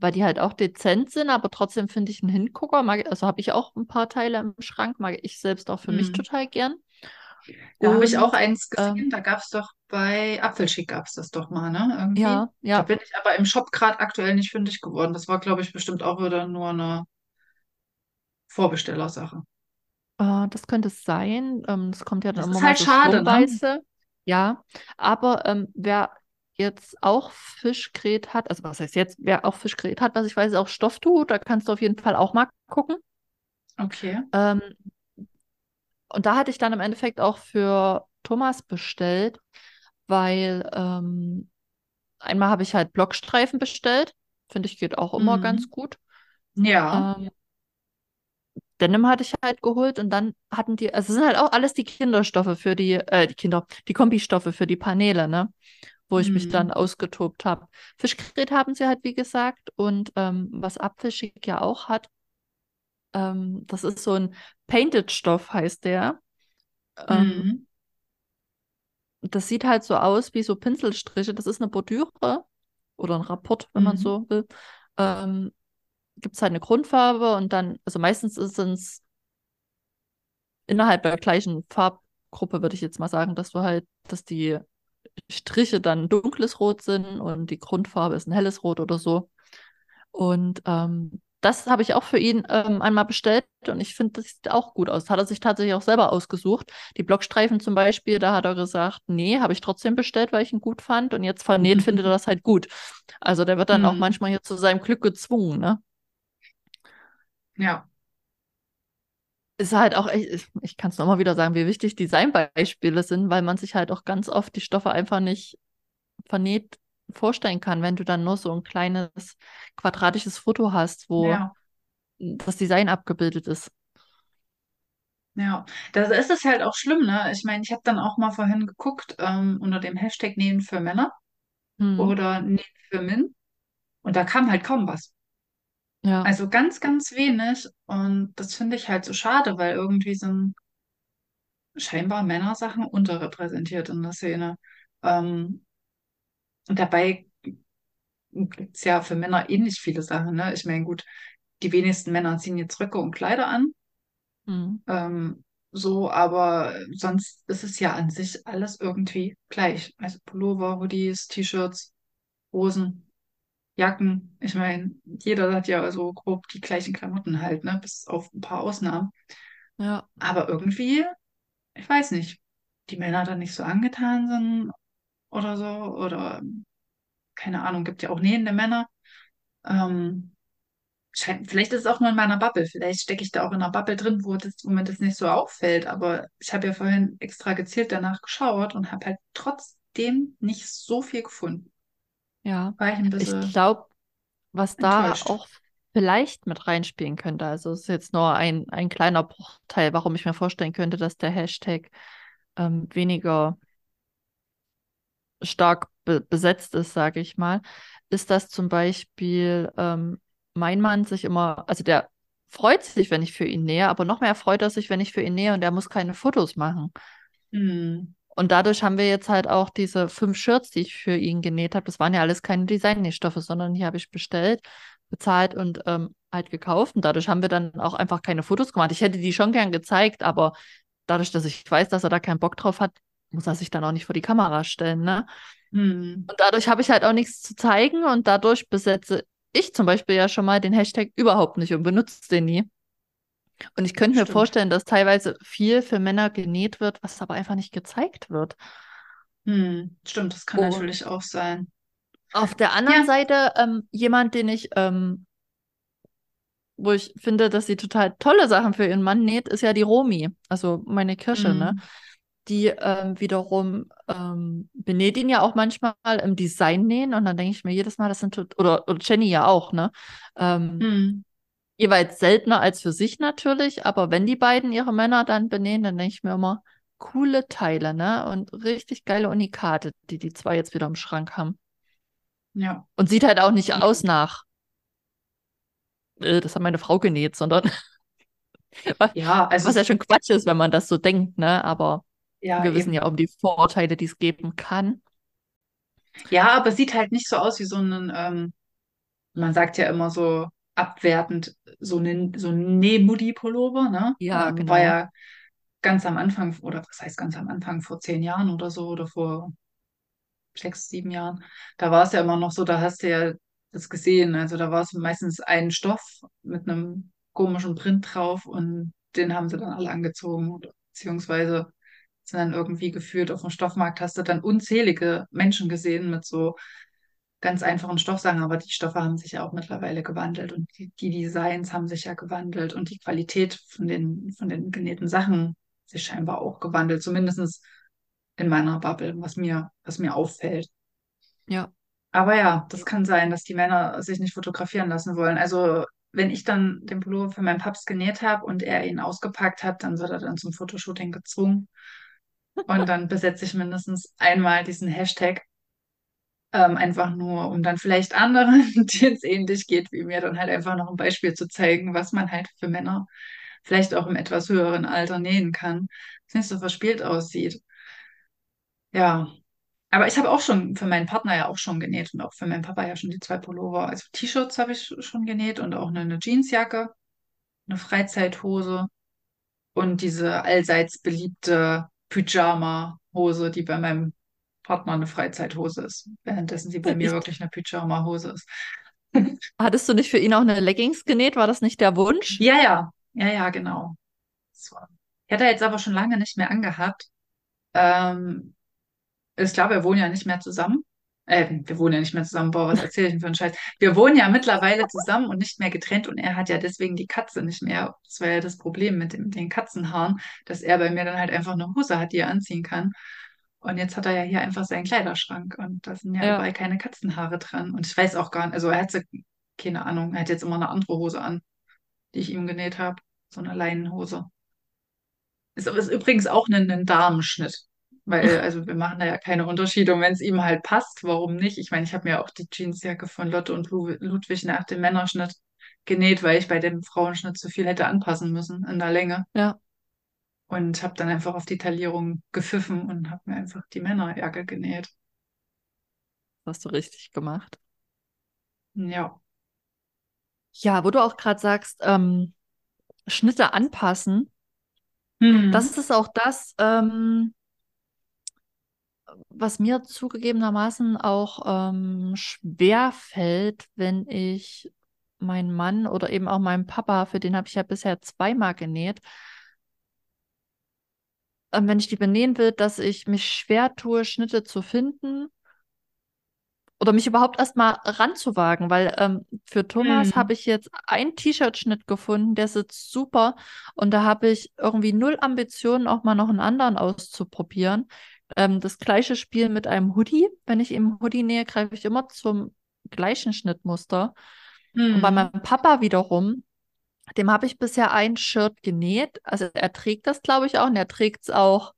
weil die halt auch dezent sind, aber trotzdem finde ich einen Hingucker, mag, also habe ich auch ein paar Teile im Schrank, mag ich selbst auch für mich hm, total gern. Da habe ich auch eins ähm, gesehen, da gab es doch bei Apfelschick gab es das doch mal, ne? Irgendwie. ja, Da ja, bin ich aber im Shop gerade aktuell nicht fündig geworden. Das war, glaube ich, bestimmt auch wieder nur eine Vorbestellersache. äh, das könnte es sein. Ähm, das kommt ja dann Das immer ist mal halt so schade, ne? Ja, aber ähm, wer jetzt auch Fischgrät hat, also was heißt jetzt, wer auch Fischgrät hat, was ich weiß, ist auch Stofftuch, da kannst du auf jeden Fall auch mal gucken. Okay. Ähm, und da hatte ich dann im Endeffekt auch für Thomas bestellt, weil ähm, einmal habe ich halt Blockstreifen bestellt. Finde ich, geht auch immer ganz Mhm. gut. Ja. Ähm, Denim hatte ich halt geholt und dann hatten die, also es sind halt auch alles die Kinderstoffe für die, äh, die Kinder, die Kombistoffe für die Paneele, ne? Wo ich mich dann Mhm. ausgetobt habe. Fischgrät haben sie halt, wie gesagt, und ähm, was Apfelschick ja auch hat, ähm, das ist so ein Painted-Stoff, heißt der. Ähm, Mhm. das sieht halt so aus wie so Pinselstriche. Das ist eine Bordüre oder ein Rapport, wenn man Mhm. so will. Ähm, gibt es halt eine Grundfarbe und dann, also meistens ist es innerhalb der gleichen Farbgruppe, würde ich jetzt mal sagen, dass du halt, dass die Striche dann dunkles Rot sind und die Grundfarbe ist ein helles Rot oder so. Und ähm, das habe ich auch für ihn ähm, einmal bestellt und ich finde, das sieht auch gut aus. Hat er sich tatsächlich auch selber ausgesucht. Die Blockstreifen zum Beispiel, da hat er gesagt, nee, habe ich trotzdem bestellt, weil ich ihn gut fand und jetzt vernäht findet er das halt gut. Also der wird dann auch Mhm. manchmal hier zu seinem Glück gezwungen, ne? Ja. Ist halt auch echt, ich, ich kann es nochmal wieder sagen, wie wichtig Designbeispiele sind, weil man sich halt auch ganz oft die Stoffe einfach nicht vernäht vorstellen kann, wenn du dann nur so ein kleines quadratisches Foto hast, wo Ja. das Design abgebildet ist. Ja. Da ist es halt auch schlimm, ne? Ich meine, ich habe dann auch mal vorhin geguckt, ähm, unter dem Hashtag Nähen für Männer Hm. oder Nähen für Min und da kam halt kaum was. Ja, Also ganz, ganz wenig. Und das finde ich halt so schade, weil irgendwie sind scheinbar Männersachen unterrepräsentiert in der Szene. Ähm, und dabei gibt es ja für Männer ähnlich viele Sachen, ne? Ich meine, gut, die wenigsten Männer ziehen jetzt Röcke und Kleider an. hm. Ähm, so, aber sonst ist es ja an sich alles irgendwie gleich. Also Pullover, Hoodies, T-Shirts, Hosen, Jacken. Ich meine, jeder hat ja so grob die gleichen Klamotten halt, ne? Bis auf ein paar Ausnahmen. Ja, Aber irgendwie, ich weiß nicht, die Männer dann nicht so angetan sind oder so, oder keine Ahnung, gibt ja auch nähende Männer. Ähm, scheint, vielleicht ist es auch nur in meiner Bubble, vielleicht stecke ich da auch in einer Bubble drin, wo das, wo mir das nicht so auffällt, aber ich habe ja vorhin extra gezielt danach geschaut und habe halt trotzdem nicht so viel gefunden. Ja. War ich ein Ich glaube, was da auch vielleicht mit reinspielen könnte, also es ist jetzt nur ein, ein kleiner Bruchteil, warum ich mir vorstellen könnte, dass der Hashtag ähm, weniger stark be besetzt ist, sage ich mal, ist, dass zum Beispiel ähm, mein Mann sich immer, also der freut sich, wenn ich für ihn nähe, aber noch mehr freut er sich, wenn ich für ihn nähe und er muss keine Fotos machen. Hm, Und dadurch haben wir jetzt halt auch diese fünf Shirts, die ich für ihn genäht habe. Das waren ja alles keine Designnähstoffe, sondern die habe ich bestellt, bezahlt und ähm, halt gekauft. Und dadurch haben wir dann auch einfach keine Fotos gemacht. Ich hätte die schon gern gezeigt, aber dadurch, dass ich weiß, dass er da keinen Bock drauf hat, muss er sich dann auch nicht vor die Kamera stellen, ne? hm, Und dadurch habe ich halt auch nichts zu zeigen und dadurch besetze ich zum Beispiel ja schon mal den Hashtag überhaupt nicht und benutze den nie. Und ich könnte mir stimmt. vorstellen, dass teilweise viel für Männer genäht wird, was aber einfach nicht gezeigt wird. Hm, stimmt, das kann natürlich Und auch sein. auf der anderen Ja. Seite ähm, jemand, den ich, ähm, wo ich finde, dass sie total tolle Sachen für ihren Mann näht, ist ja die Romi, also meine Kirsche, ne? Hm, Die ähm, wiederum ähm, benäht ihn ja auch manchmal im Design nähen und dann denke ich mir jedes Mal, das sind, oder, oder Jenny ja auch, ne? Ähm, hm, jeweils seltener als für sich natürlich, aber wenn die beiden ihre Männer dann benähen, dann denke ich mir immer, coole Teile, ne? Und richtig geile Unikate, die die zwei jetzt wieder im Schrank haben. ja. Und sieht halt auch nicht aus nach, äh, das hat meine Frau genäht, sondern was, Ja, also was ja schon Quatsch ist, wenn man das so denkt, ne? Aber ja, wir wissen ja eben. um die Vorurteile, die es geben kann. Ja, aber sieht halt nicht so aus wie so ein, ähm, man sagt ja immer so abwertend, so ein, so ein Nähmudi-Pullover, ne? Ja, Ähm, war genau. ja ganz am Anfang, oder was heißt ganz am Anfang, vor zehn Jahren oder so, oder vor sechs, sieben Jahren, da war es ja immer noch so, da hast du ja das gesehen. Also da war es meistens ein Stoff mit einem komischen Print drauf und den haben sie dann alle angezogen, beziehungsweise sind dann irgendwie geführt auf dem Stoffmarkt, hast du dann unzählige Menschen gesehen mit so ganz einfachen Stoffsachen, aber die Stoffe haben sich ja auch mittlerweile gewandelt und die, die Designs haben sich ja gewandelt und die Qualität von den, von den genähten Sachen sich scheinbar auch gewandelt, zumindest in meiner Bubble, was mir, was mir auffällt. Ja. Aber ja, das kann sein, dass die Männer sich nicht fotografieren lassen wollen. Also wenn ich dann den Pullover für meinen Paps genäht habe und er ihn ausgepackt hat, dann wird er dann zum Fotoshooting gezwungen. Und dann besetze ich mindestens einmal diesen Hashtag. Ähm, einfach nur, um dann vielleicht anderen, denen es ähnlich geht wie mir, dann halt einfach noch ein Beispiel zu zeigen, was man halt für Männer vielleicht auch im etwas höheren Alter nähen kann, dass nicht so verspielt aussieht. Ja, aber ich habe auch schon für meinen Partner ja auch schon genäht und auch für meinen Papa ja schon die zwei Pullover. Also T-Shirts habe ich schon genäht und auch eine, eine Jeansjacke, eine Freizeithose und diese allseits beliebte Pyjama-Hose, die bei meinem Partner eine Freizeithose ist, währenddessen sie bei mir Ich, wirklich eine Pyjama-Hose ist. hattest du nicht für ihn auch eine Leggings genäht? War das nicht der Wunsch? Ja, ja, ja, ja, genau. War. Ich hatte er jetzt aber schon lange nicht mehr angehabt. Ähm, ich glaube, wir wohnen ja nicht mehr zusammen. Äh, wir wohnen ja nicht mehr zusammen. Boah, was erzähle ich denn für einen Scheiß? Wir wohnen ja mittlerweile zusammen und nicht mehr getrennt und er hat ja deswegen die Katze nicht mehr. Das war ja das Problem mit, dem, mit den Katzenhaaren, dass er bei mir dann halt einfach eine Hose hat, die er anziehen kann. Und jetzt hat er ja hier einfach seinen Kleiderschrank und da sind ja Ja. überall keine Katzenhaare dran. Und ich weiß auch gar nicht, also er hat keine Ahnung, er hat jetzt immer eine andere Hose an, die ich ihm genäht habe. So eine Leinenhose. Ist, ist übrigens auch ein, ein Damenschnitt. Weil, also wir machen da ja keine Unterschiede. Und wenn es ihm halt passt, warum nicht? Ich meine, ich habe mir auch die Jeansjacke von Lotte und Lu- Ludwig nach dem Männerschnitt genäht, weil ich bei dem Frauenschnitt zu viel hätte anpassen müssen in der Länge. Ja, Und habe dann einfach auf die Taillierung gepfiffen und habe mir einfach die Männerjacke genäht. das hast du richtig gemacht. Ja. Ja, wo du auch gerade sagst, ähm, Schnitte anpassen, Hm. das ist auch das, ähm, was mir zugegebenermaßen auch ähm, schwer fällt, wenn ich meinen Mann oder eben auch meinen Papa, für den habe ich ja bisher zweimal genäht, wenn ich die benähen will, dass ich mich schwer tue, Schnitte zu finden oder mich überhaupt erstmal ranzuwagen, weil ähm, für Thomas Hm. habe ich jetzt einen T-Shirt-Schnitt gefunden, der sitzt super und da habe ich irgendwie null Ambitionen, auch mal noch einen anderen auszuprobieren. Ähm, das gleiche Spiel mit einem Hoodie. Wenn ich ihm Hoodie nähe, greife ich immer zum gleichen Schnittmuster. Und bei Hm. meinem Papa wiederum, dem habe ich bisher ein Shirt genäht. Also er trägt das, glaube ich, auch und er trägt es auch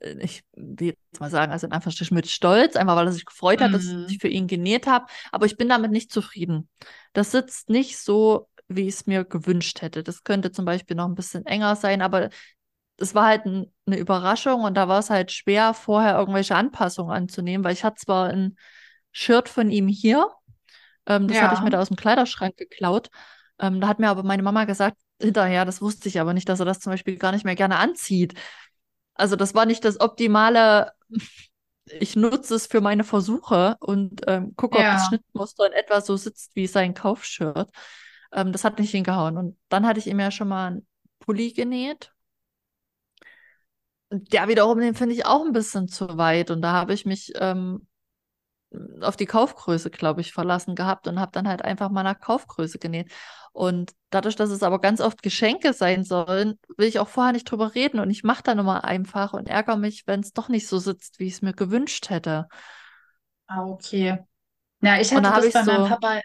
äh, ich will jetzt mal sagen, also in Anführungsstrichen mit Stolz, einfach weil er sich gefreut hat, dass Hm. ich für ihn genäht habe. Aber ich bin damit nicht zufrieden. Das sitzt nicht so, wie ich es mir gewünscht hätte. Das könnte zum Beispiel noch ein bisschen enger sein, aber es war halt ein, eine Überraschung und da war es halt schwer, vorher irgendwelche Anpassungen anzunehmen, weil ich hatte zwar ein Shirt von ihm hier, ähm, das hatte ich Ja. mir da aus dem Kleiderschrank geklaut. Ähm, da hat mir aber meine Mama gesagt, hinterher, das wusste ich aber nicht, dass er das zum Beispiel gar nicht mehr gerne anzieht. Also das war nicht das optimale, ich nutze es für meine Versuche und ähm, gucke, ob das Ja. Schnittmuster in etwa so sitzt wie sein Kaufshirt. Ähm, das hat nicht hingehauen. Und dann hatte ich ihm ja schon mal einen Pulli genäht. Der wiederum, den finde ich auch ein bisschen zu weit. Und da habe ich mich ähm, auf die Kaufgröße, glaube ich, verlassen gehabt und habe dann halt einfach mal nach Kaufgröße genäht. Und dadurch, dass es aber ganz oft Geschenke sein sollen, will ich auch vorher nicht drüber reden und ich mache dann immer einfach und ärgere mich, wenn es doch nicht so sitzt, wie ich es mir gewünscht hätte. Ah, okay. Ja, ich hatte das ich bei meinem so Papa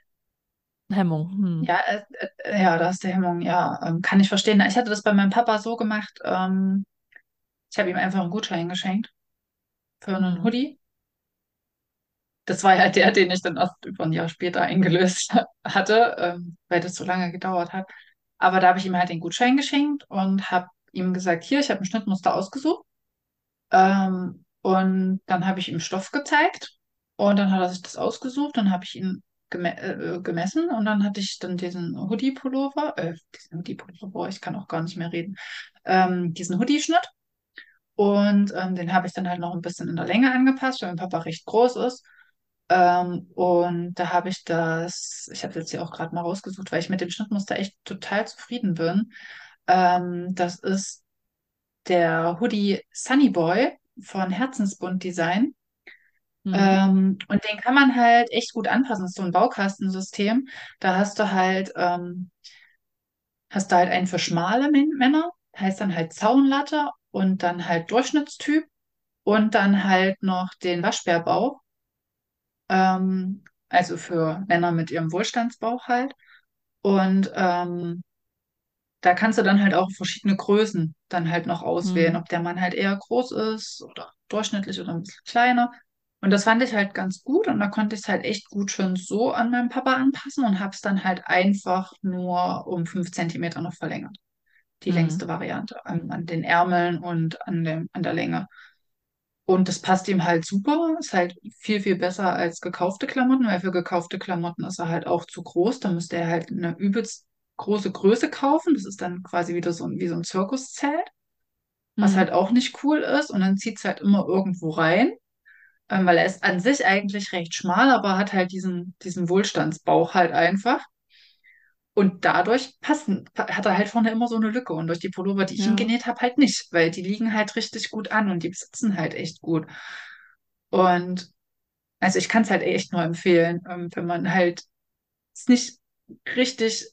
Hemmung. Hm. Ja, äh, äh, ja, da ist der Hemmung, ja, ähm, kann ich verstehen. Ich hatte das bei meinem Papa so gemacht, ähm, ich habe ihm einfach einen Gutschein geschenkt für einen Hm. Hoodie. Das war ja der, den ich dann erst über ein Jahr später eingelöst hatte, ähm, weil das so lange gedauert hat. Aber da habe ich ihm halt den Gutschein geschenkt und habe ihm gesagt, hier, ich habe ein Schnittmuster ausgesucht. Ähm, und dann habe ich ihm Stoff gezeigt und dann hat er sich das ausgesucht. Dann habe ich ihn geme äh, gemessen und dann hatte ich dann diesen Hoodie-Pullover, äh, diesen Hoodie-Pullover, ich kann auch gar nicht mehr reden, ähm, diesen Hoodie-Schnitt. Und ähm, den habe ich dann halt noch ein bisschen in der Länge angepasst, weil mein Papa recht groß ist. Ähm, und da habe ich das, ich habe jetzt hier auch gerade mal rausgesucht, weil ich mit dem Schnittmuster echt total zufrieden bin. Ähm, das ist der Hoodie Sunny Boy von Herzensbund Design. Mhm. Ähm, und den kann man halt echt gut anpassen. Das ist so ein Baukastensystem. Da hast du halt, ähm, hast du halt einen für schmale Män- Männer, heißt dann halt Zaunlatte und dann halt Durchschnittstyp und dann halt noch den Waschbärbauch. Ähm, also für Männer mit ihrem Wohlstandsbauch halt. Und ähm, da kannst du dann halt auch verschiedene Größen dann halt noch auswählen, Mhm. ob der Mann halt eher groß ist oder durchschnittlich oder ein bisschen kleiner. Und das fand ich halt ganz gut und da konnte ich es halt echt gut schön so an meinen Papa anpassen und habe es dann halt einfach nur um fünf Zentimeter noch verlängert. Die Mhm. längste Variante an, an den Ärmeln und an dem, an der Länge. Und das passt ihm halt super, ist halt viel, viel besser als gekaufte Klamotten, weil für gekaufte Klamotten ist er halt auch zu groß. Da müsste er halt eine übelst große Größe kaufen. Das ist dann quasi wieder so ein, wie so ein Zirkuszelt, was Mhm. halt auch nicht cool ist. Und dann zieht es halt immer irgendwo rein, ähm, weil er ist an sich eigentlich recht schmal, aber hat halt diesen, diesen Wohlstandsbauch halt einfach. Und dadurch passen, hat er halt vorne immer so eine Lücke. Und durch die Pullover, die ich ihm Ja. genäht habe, halt nicht, weil die liegen halt richtig gut an und die sitzen halt echt gut. Und Also ich kann es halt echt nur empfehlen, ähm, wenn man halt es nicht richtig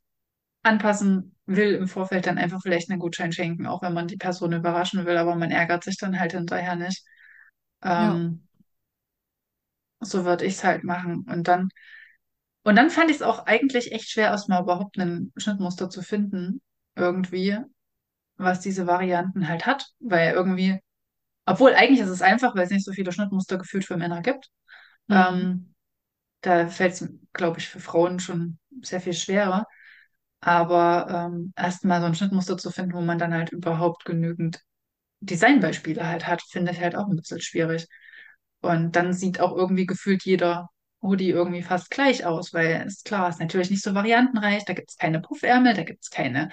anpassen will im Vorfeld, dann einfach vielleicht einen Gutschein schenken, auch wenn man die Person überraschen will, aber man ärgert sich dann halt hinterher nicht. Ja. Ähm, so würde ich es halt machen. Und dann, und dann fand ich es auch eigentlich echt schwer, erstmal überhaupt ein Schnittmuster zu finden, irgendwie, was diese Varianten halt hat, weil irgendwie, obwohl eigentlich ist es einfach, weil es nicht so viele Schnittmuster gefühlt für Männer gibt. Mhm. Ähm, da fällt es, glaube ich, für Frauen schon sehr viel schwerer. Aber ähm, erstmal so ein Schnittmuster zu finden, wo man dann halt überhaupt genügend Designbeispiele halt hat, finde ich halt auch ein bisschen schwierig. Und dann sieht auch irgendwie gefühlt jeder Hoodie irgendwie fast gleich aus, weil ist klar, ist natürlich nicht so variantenreich. Da gibt es keine Puffärmel, da gibt es keine,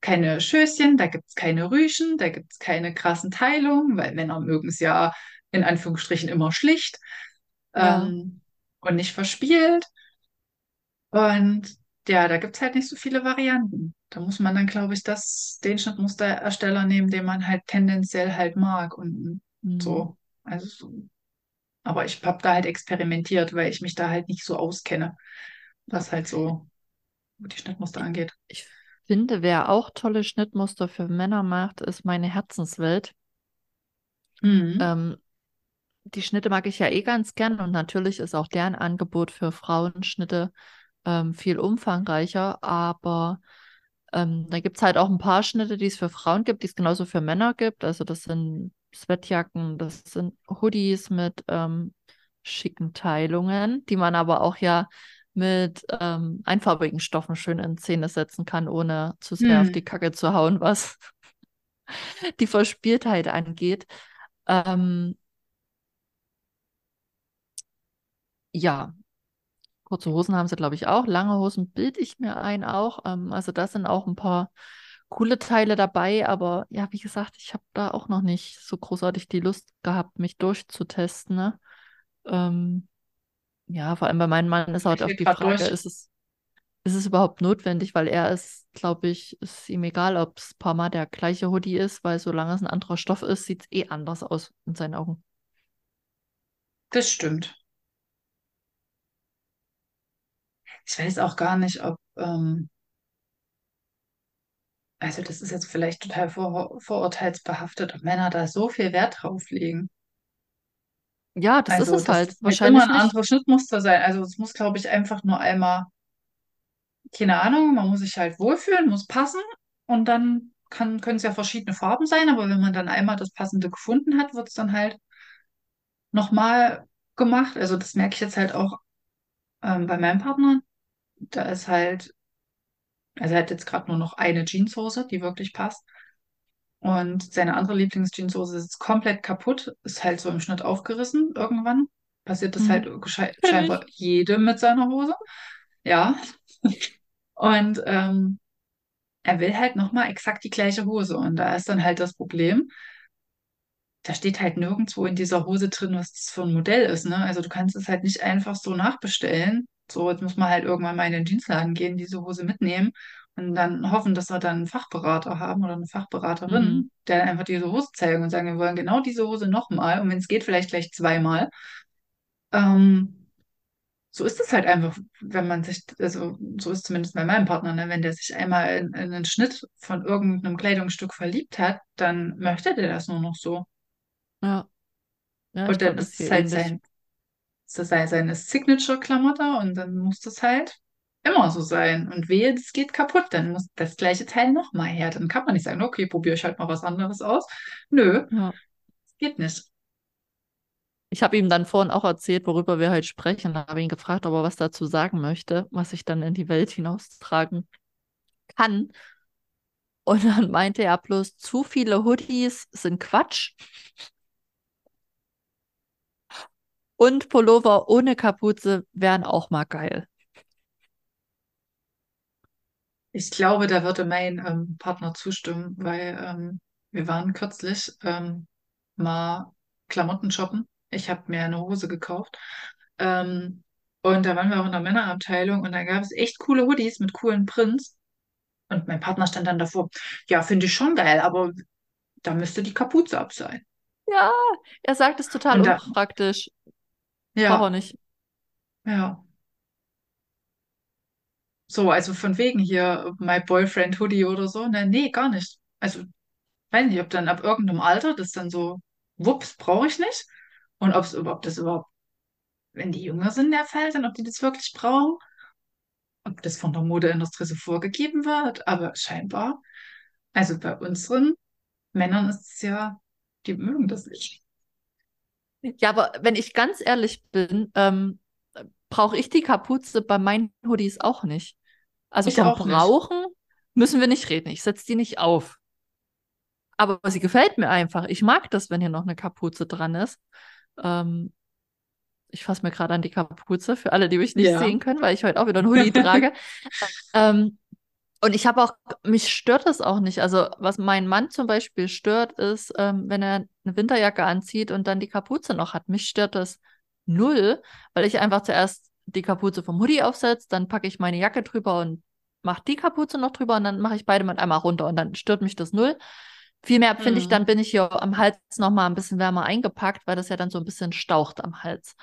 keine Schößchen, da gibt es keine Rüschen, da gibt es keine krassen Teilungen, weil Männer mögen es ja in Anführungsstrichen immer schlicht Ja. ähm, und nicht verspielt. Und ja, da gibt es halt nicht so viele Varianten. Da muss man dann, glaube ich, das, den Schnittmusterersteller nehmen, den man halt tendenziell halt mag und Mhm. so. Also, so. Aber ich habe da halt experimentiert, weil ich mich da halt nicht so auskenne, was halt so die Schnittmuster angeht. ich finde, wer auch tolle Schnittmuster für Männer macht, ist meine Herzenswelt. Mhm. Ähm, die Schnitte mag ich ja eh ganz gern und natürlich ist auch deren Angebot für Frauenschnitte ähm, viel umfangreicher, aber ähm, da gibt es halt auch ein paar Schnitte, die es für Frauen gibt, die es genauso für Männer gibt. Also das sind Sweatjacken, das sind Hoodies mit ähm, schicken Teilungen, die man aber auch ja mit ähm, einfarbigen Stoffen schön in Szene setzen kann, ohne zu sehr auf die Mhm. Kacke zu hauen, was die Verspieltheit angeht. Ähm, ja, kurze Hosen haben sie, glaube ich, auch. Lange Hosen bilde ich mir ein auch. Ähm, also da sind auch ein paar coole Teile dabei, aber ja, wie gesagt, ich habe da auch noch nicht so großartig die Lust gehabt, mich durchzutesten. Ne? Ähm, ja, vor allem bei meinem Mann ist halt auch die Frage, durch. ist es, ist es überhaupt notwendig, weil er ist, glaube ich, ist ihm egal, ob es paar Mal der gleiche Hoodie ist, weil solange es ein anderer Stoff ist, sieht es eh anders aus in seinen Augen. Das stimmt. Ich weiß auch gar nicht, ob, ähm, also das ist jetzt vielleicht total vor, vorurteilsbehaftet, ob Männer da so viel Wert drauf legen. Ja, das ist Also es das halt. ist halt immer Wahrscheinlich ein anderes Schnittmuster sein. Also es muss, glaube ich, einfach nur einmal, keine Ahnung, man muss sich halt wohlfühlen, muss passen und dann kann, können es ja verschiedene Farben sein, aber wenn man dann einmal das Passende gefunden hat, wird es dann halt nochmal gemacht. Also das merke ich jetzt halt auch ähm, bei meinem Partner. Da ist halt, also er hat jetzt gerade nur noch eine Jeanshose, die wirklich passt. Und seine andere Lieblingsjeanshose ist komplett kaputt, ist halt so im Schnitt aufgerissen irgendwann. passiert das Mhm. halt scheinbar jedem mit seiner Hose. Ja. Und ähm, er will halt nochmal exakt die gleiche Hose. Und da ist dann halt das Problem, da steht halt nirgendwo in dieser Hose drin, was das für ein Modell ist, ne? Also du kannst es halt nicht einfach so nachbestellen. So, jetzt muss man halt irgendwann mal in den Jeansladen gehen, diese Hose mitnehmen und dann hoffen, dass wir dann einen Fachberater haben oder eine Mhm. Fachberaterin, der dann einfach diese Hose zeigen und sagen, wir wollen genau diese Hose nochmal und wenn es geht, vielleicht gleich zweimal. Ähm, so ist es halt einfach, wenn man sich, also so ist zumindest bei meinem Partner, ne? Wenn der sich einmal in, in einen Schnitt von irgendeinem Kleidungsstück verliebt hat, dann möchte der das nur noch so. Ja, ja, Und dann das ist es halt ähnlich. sein, ist das halt seine Signature-Klamotte und dann muss das halt immer so sein. Und wehe, das geht kaputt, dann muss das gleiche Teil nochmal her. Dann kann man nicht sagen, okay, probiere ich halt mal was anderes aus. Nö, Ja. geht nicht. Ich habe ihm dann vorhin auch erzählt, worüber wir heute sprechen. Habe ihn gefragt, ob er was dazu sagen möchte, was ich dann in die Welt hinaustragen kann. Und dann meinte er bloß, zu viele Hoodies sind Quatsch. Und Pullover ohne Kapuze wären auch mal geil. Ich glaube, da würde mein ähm, Partner zustimmen, weil ähm, wir waren kürzlich ähm, mal Klamotten shoppen. Ich habe mir eine Hose gekauft. Ähm, und da waren wir auch in der Männerabteilung und da gab es echt coole Hoodies mit coolen Prints. Und mein Partner stand dann davor, ja, finde ich schon geil, aber da müsste die Kapuze ab sein. Ja, er sagt es total unpraktisch. Ja, nicht. ja. So, also von wegen hier, my boyfriend Hoodie oder so. Ne, nee, gar nicht. Also, weiß nicht, ob dann ab irgendeinem Alter das dann so, wups, brauche ich nicht. Und ob's, ob das überhaupt, wenn die jünger sind, der Fall sind, ob die das wirklich brauchen. Ob das von der Modeindustrie so vorgegeben wird. Aber scheinbar, also bei unseren Männern ist es ja, die mögen das nicht. Ja, aber wenn ich ganz ehrlich bin, ähm, brauche ich die Kapuze bei meinen Hoodies auch nicht. Also Ich vom auch nicht. Brauchen müssen wir nicht reden. Ich setze die nicht auf. Aber sie gefällt mir einfach. Ich mag das, wenn hier noch eine Kapuze dran ist. Ähm, ich fasse mir gerade an die Kapuze für alle, die mich nicht Ja. sehen können, weil ich heute auch wieder einen Hoodie trage. Ähm, und ich habe auch, mich stört das auch nicht. Also, was meinen Mann zum Beispiel stört, ist, ähm, wenn er eine Winterjacke anzieht und dann die Kapuze noch hat. Mich stört das null, weil ich einfach zuerst die Kapuze vom Hoodie aufsetze, dann packe ich meine Jacke drüber und mache die Kapuze noch drüber und dann mache ich beide mit einmal runter und dann stört mich das null. Vielmehr finde ich, Hm. dann bin ich hier am Hals noch mal ein bisschen wärmer eingepackt, weil das ja dann so ein bisschen staucht am Hals.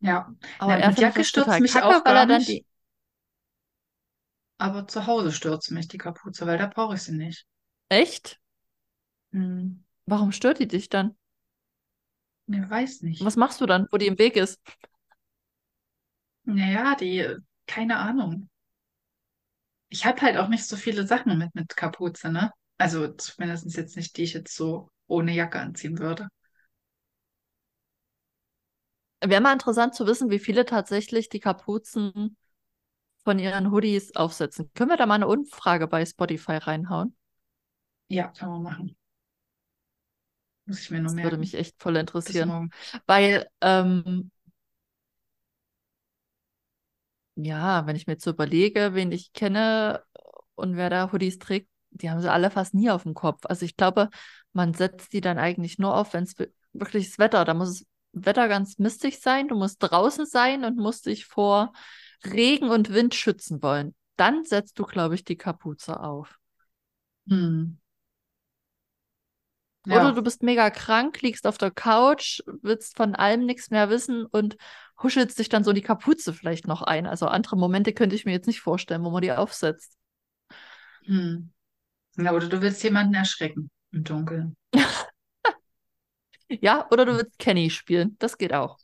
Ja. Aber Na, er mit Jacke total mich kacke, auch weil gar er dann nicht. die. Aber zu Hause stört mich die Kapuze, weil da brauche ich sie nicht. Echt? Hm. Warum stört die dich dann? Ne, weiß nicht. Was machst du dann, wo die im Weg ist? Naja, die, keine Ahnung. Ich habe halt auch nicht so viele Sachen mit, mit Kapuze, ne? Also zumindest jetzt nicht, die ich jetzt so ohne Jacke anziehen würde. Wäre mal interessant zu wissen, wie viele tatsächlich die Kapuzen von ihren Hoodies aufsetzen. Können wir da mal eine Umfrage bei Spotify reinhauen? Ja, kann man machen. Muss ich mir nur Das würde merken. mich echt voll interessieren. Weil, ähm, ja, wenn ich mir jetzt so überlege, wen ich kenne und wer da Hoodies trägt, die haben sie alle fast nie auf dem Kopf. Also ich glaube, man setzt die dann eigentlich nur auf, wenn es wirklich das Wetter, da muss es Wetter ganz mistig sein, du musst draußen sein und musst dich vor Regen und Wind schützen wollen. Dann setzt du, glaube ich, die Kapuze auf. Hm. Oder Ja. du bist mega krank, liegst auf der Couch, willst von allem nichts mehr wissen und huschelst dich dann so die Kapuze vielleicht noch ein. Also andere Momente könnte ich mir jetzt nicht vorstellen, wo man die aufsetzt. Hm. Ja, oder du willst jemanden erschrecken im Dunkeln. Ja, oder du willst Kenny spielen. Das geht auch.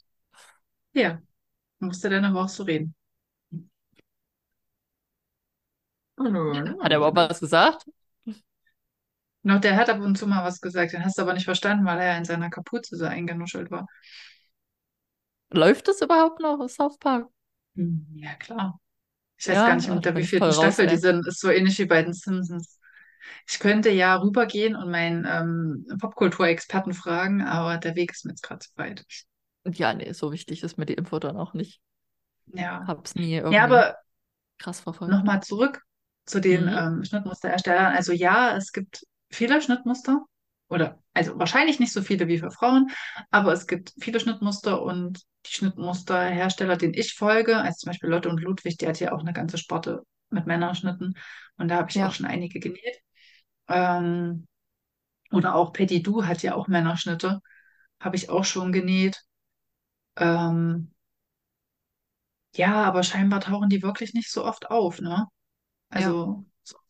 Ja, musst du dann aber auch so reden. Hat er überhaupt was gesagt? Noch, der hat ab und zu mal was gesagt, den hast du aber nicht verstanden, weil er ja in seiner Kapuze so eingenuschelt war. Läuft das überhaupt noch, South Park? Hm, Ja, klar. Ich weiß Ja, gar nicht, unter wie vierten Staffel die sind. Ist so ähnlich wie bei den Simpsons. Ich könnte ja rübergehen und meinen ähm, Popkulturexperten fragen, aber der Weg ist mir jetzt gerade zu weit. Ja, nee, so wichtig ist mir die Info dann auch nicht. Ja. Hab's nie Ja, irgendwie aber krass verfolgt. nochmal zurück zu den Mhm. ähm, Schnittmusterherstellern. Also ja, es gibt viele Schnittmuster oder also wahrscheinlich nicht so viele wie für Frauen, aber es gibt viele Schnittmuster und die Schnittmusterhersteller, denen ich folge, also zum Beispiel Lotte und Ludwig, die hat ja auch eine ganze Sparte mit Männerschnitten und da habe ich auch Ja, schon einige genäht. Ähm, oder auch Petit Du hat ja auch Männerschnitte, habe ich auch schon genäht. Ähm, ja, aber scheinbar tauchen die wirklich nicht so oft auf, ne? ja, Also so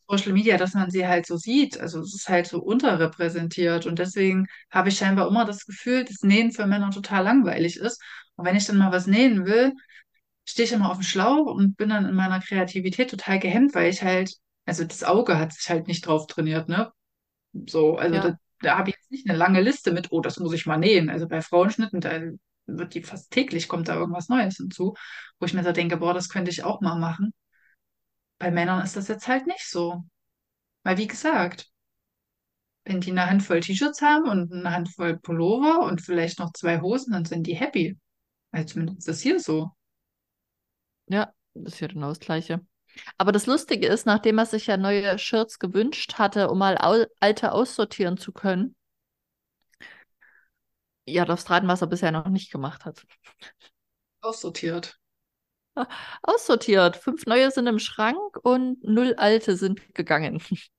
Social Media, dass man sie halt so sieht. Also es ist halt so unterrepräsentiert. Und deswegen habe ich scheinbar immer das Gefühl, dass Nähen für Männer total langweilig ist. Und wenn ich dann mal was nähen will, stehe ich immer auf dem Schlauch und bin dann in meiner Kreativität total gehemmt, weil ich halt, also das Auge hat sich halt nicht drauf trainiert, ne? So, also da, ja. da habe ich jetzt nicht eine lange Liste mit, oh, das muss ich mal nähen. Also bei Frauenschnitten, da wird die fast täglich, kommt da irgendwas Neues hinzu, wo ich mir so denke, boah, das könnte ich auch mal machen. Bei Männern ist das jetzt halt nicht so. Weil wie gesagt, wenn die eine Handvoll T-Shirts haben und eine Handvoll Pullover und vielleicht noch zwei Hosen, dann sind die happy. Also zumindest ist das hier so. Ja, das ist ja genau das Gleiche. Aber das Lustige ist, nachdem er sich ja neue Shirts gewünscht hatte, um mal au alte aussortieren zu können, ja, das Raten, was er bisher noch nicht gemacht hat. Aussortiert. Aussortiert. Fünf neue sind im Schrank und null alte sind gegangen.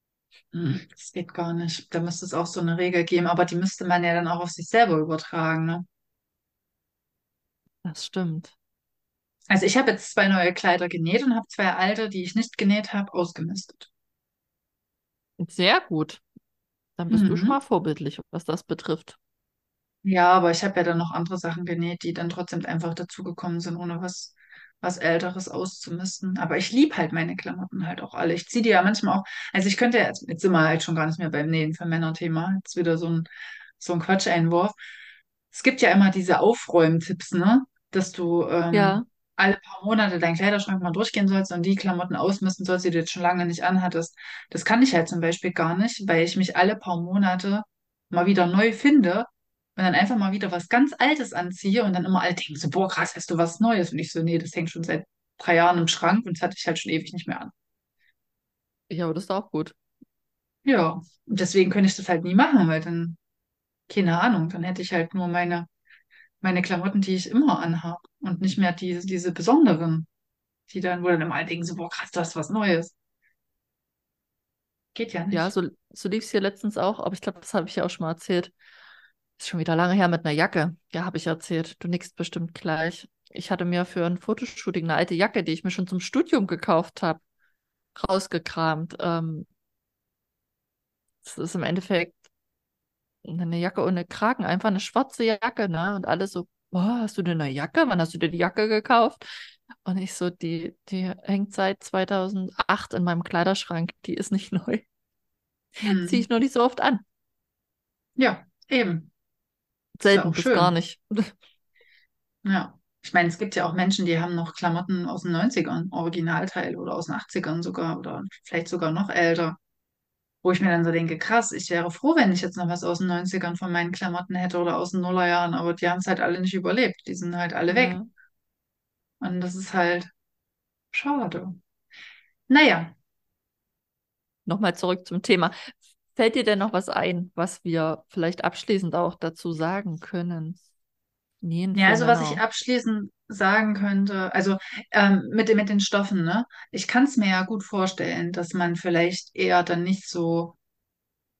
Hm, Das geht gar nicht. Da müsste es auch so eine Regel geben, aber die müsste man ja dann auch auf sich selber übertragen, ne? Das stimmt. Also ich habe jetzt zwei neue Kleider genäht und habe zwei alte, die ich nicht genäht habe, ausgemistet. Sehr gut. Dann bist du schon Mhm. mal vorbildlich, was das betrifft. Ja, aber ich habe ja dann noch andere Sachen genäht, die dann trotzdem einfach dazugekommen sind, ohne was, was Älteres auszumisten. Aber ich liebe halt meine Klamotten halt auch alle. Ich ziehe die ja manchmal auch, also ich könnte jetzt, jetzt sind wir halt schon gar nicht mehr beim Nähen für Männerthema. Jetzt wieder so ein, so ein Quatscheinwurf. Es gibt ja immer diese Aufräumtipps, ne? Dass du Ja, ähm, alle paar Monate deinen Kleiderschrank mal durchgehen sollst und die Klamotten ausmisten sollst, die du jetzt schon lange nicht anhattest. Das kann ich halt zum Beispiel gar nicht, weil ich mich alle paar Monate mal wieder neu finde und dann einfach mal wieder was ganz Altes anziehe und dann immer alle denken so, boah, krass, hast du was Neues? Und ich so, nee, das hängt schon seit drei Jahren im Schrank und das hatte ich halt schon ewig nicht mehr an. ja, aber das ist auch gut. Ja, und deswegen könnte ich das halt nie machen, weil dann, keine Ahnung, dann hätte ich halt nur meine, meine Klamotten, die ich immer anhabe und nicht mehr diese, diese besonderen, die dann, wo dann immer alle denken so, boah, krass, du hast was Neues. Geht ja Ja, nicht. so, so lief es hier letztens auch, aber ich glaube, das habe ich ja auch schon mal erzählt. Ist schon wieder lange her mit einer Jacke. Ja, habe ich erzählt. Du nickst bestimmt gleich. Ich hatte mir für ein Fotoshooting eine alte Jacke, die ich mir schon zum Studium gekauft habe, rausgekramt. Ähm, das ist im Endeffekt eine Jacke ohne Kragen, einfach eine schwarze Jacke, ne? Und alle so, boah, hast du denn eine Jacke? Wann hast du dir die Jacke gekauft? Und ich so, die, die hängt seit 2008 in meinem Kleiderschrank. Die ist nicht neu. Ziehe Hm. ich nur nicht so oft an. Ja, eben. Selten bis gar nicht. Ja. Ich meine, es gibt ja auch Menschen, die haben noch Klamotten aus den Neunzigern, Originalteil oder aus den Achtzigern sogar oder vielleicht sogar noch älter. Wo ich mir dann so denke, krass, ich wäre froh, wenn ich jetzt noch was aus den Neunzigern von meinen Klamotten hätte oder aus den Nullerjahren, aber die haben es halt alle nicht überlebt. Die sind halt alle weg. Ja. Und das ist halt schade. Naja, Nochmal zurück zum Thema. Fällt dir denn noch was ein, was wir vielleicht abschließend auch dazu sagen können? Nähen ja, also was ich abschließend sagen könnte, also ähm, mit, den- mit den Stoffen, ne? Ich kann es mir ja gut vorstellen, dass man vielleicht eher dann nicht so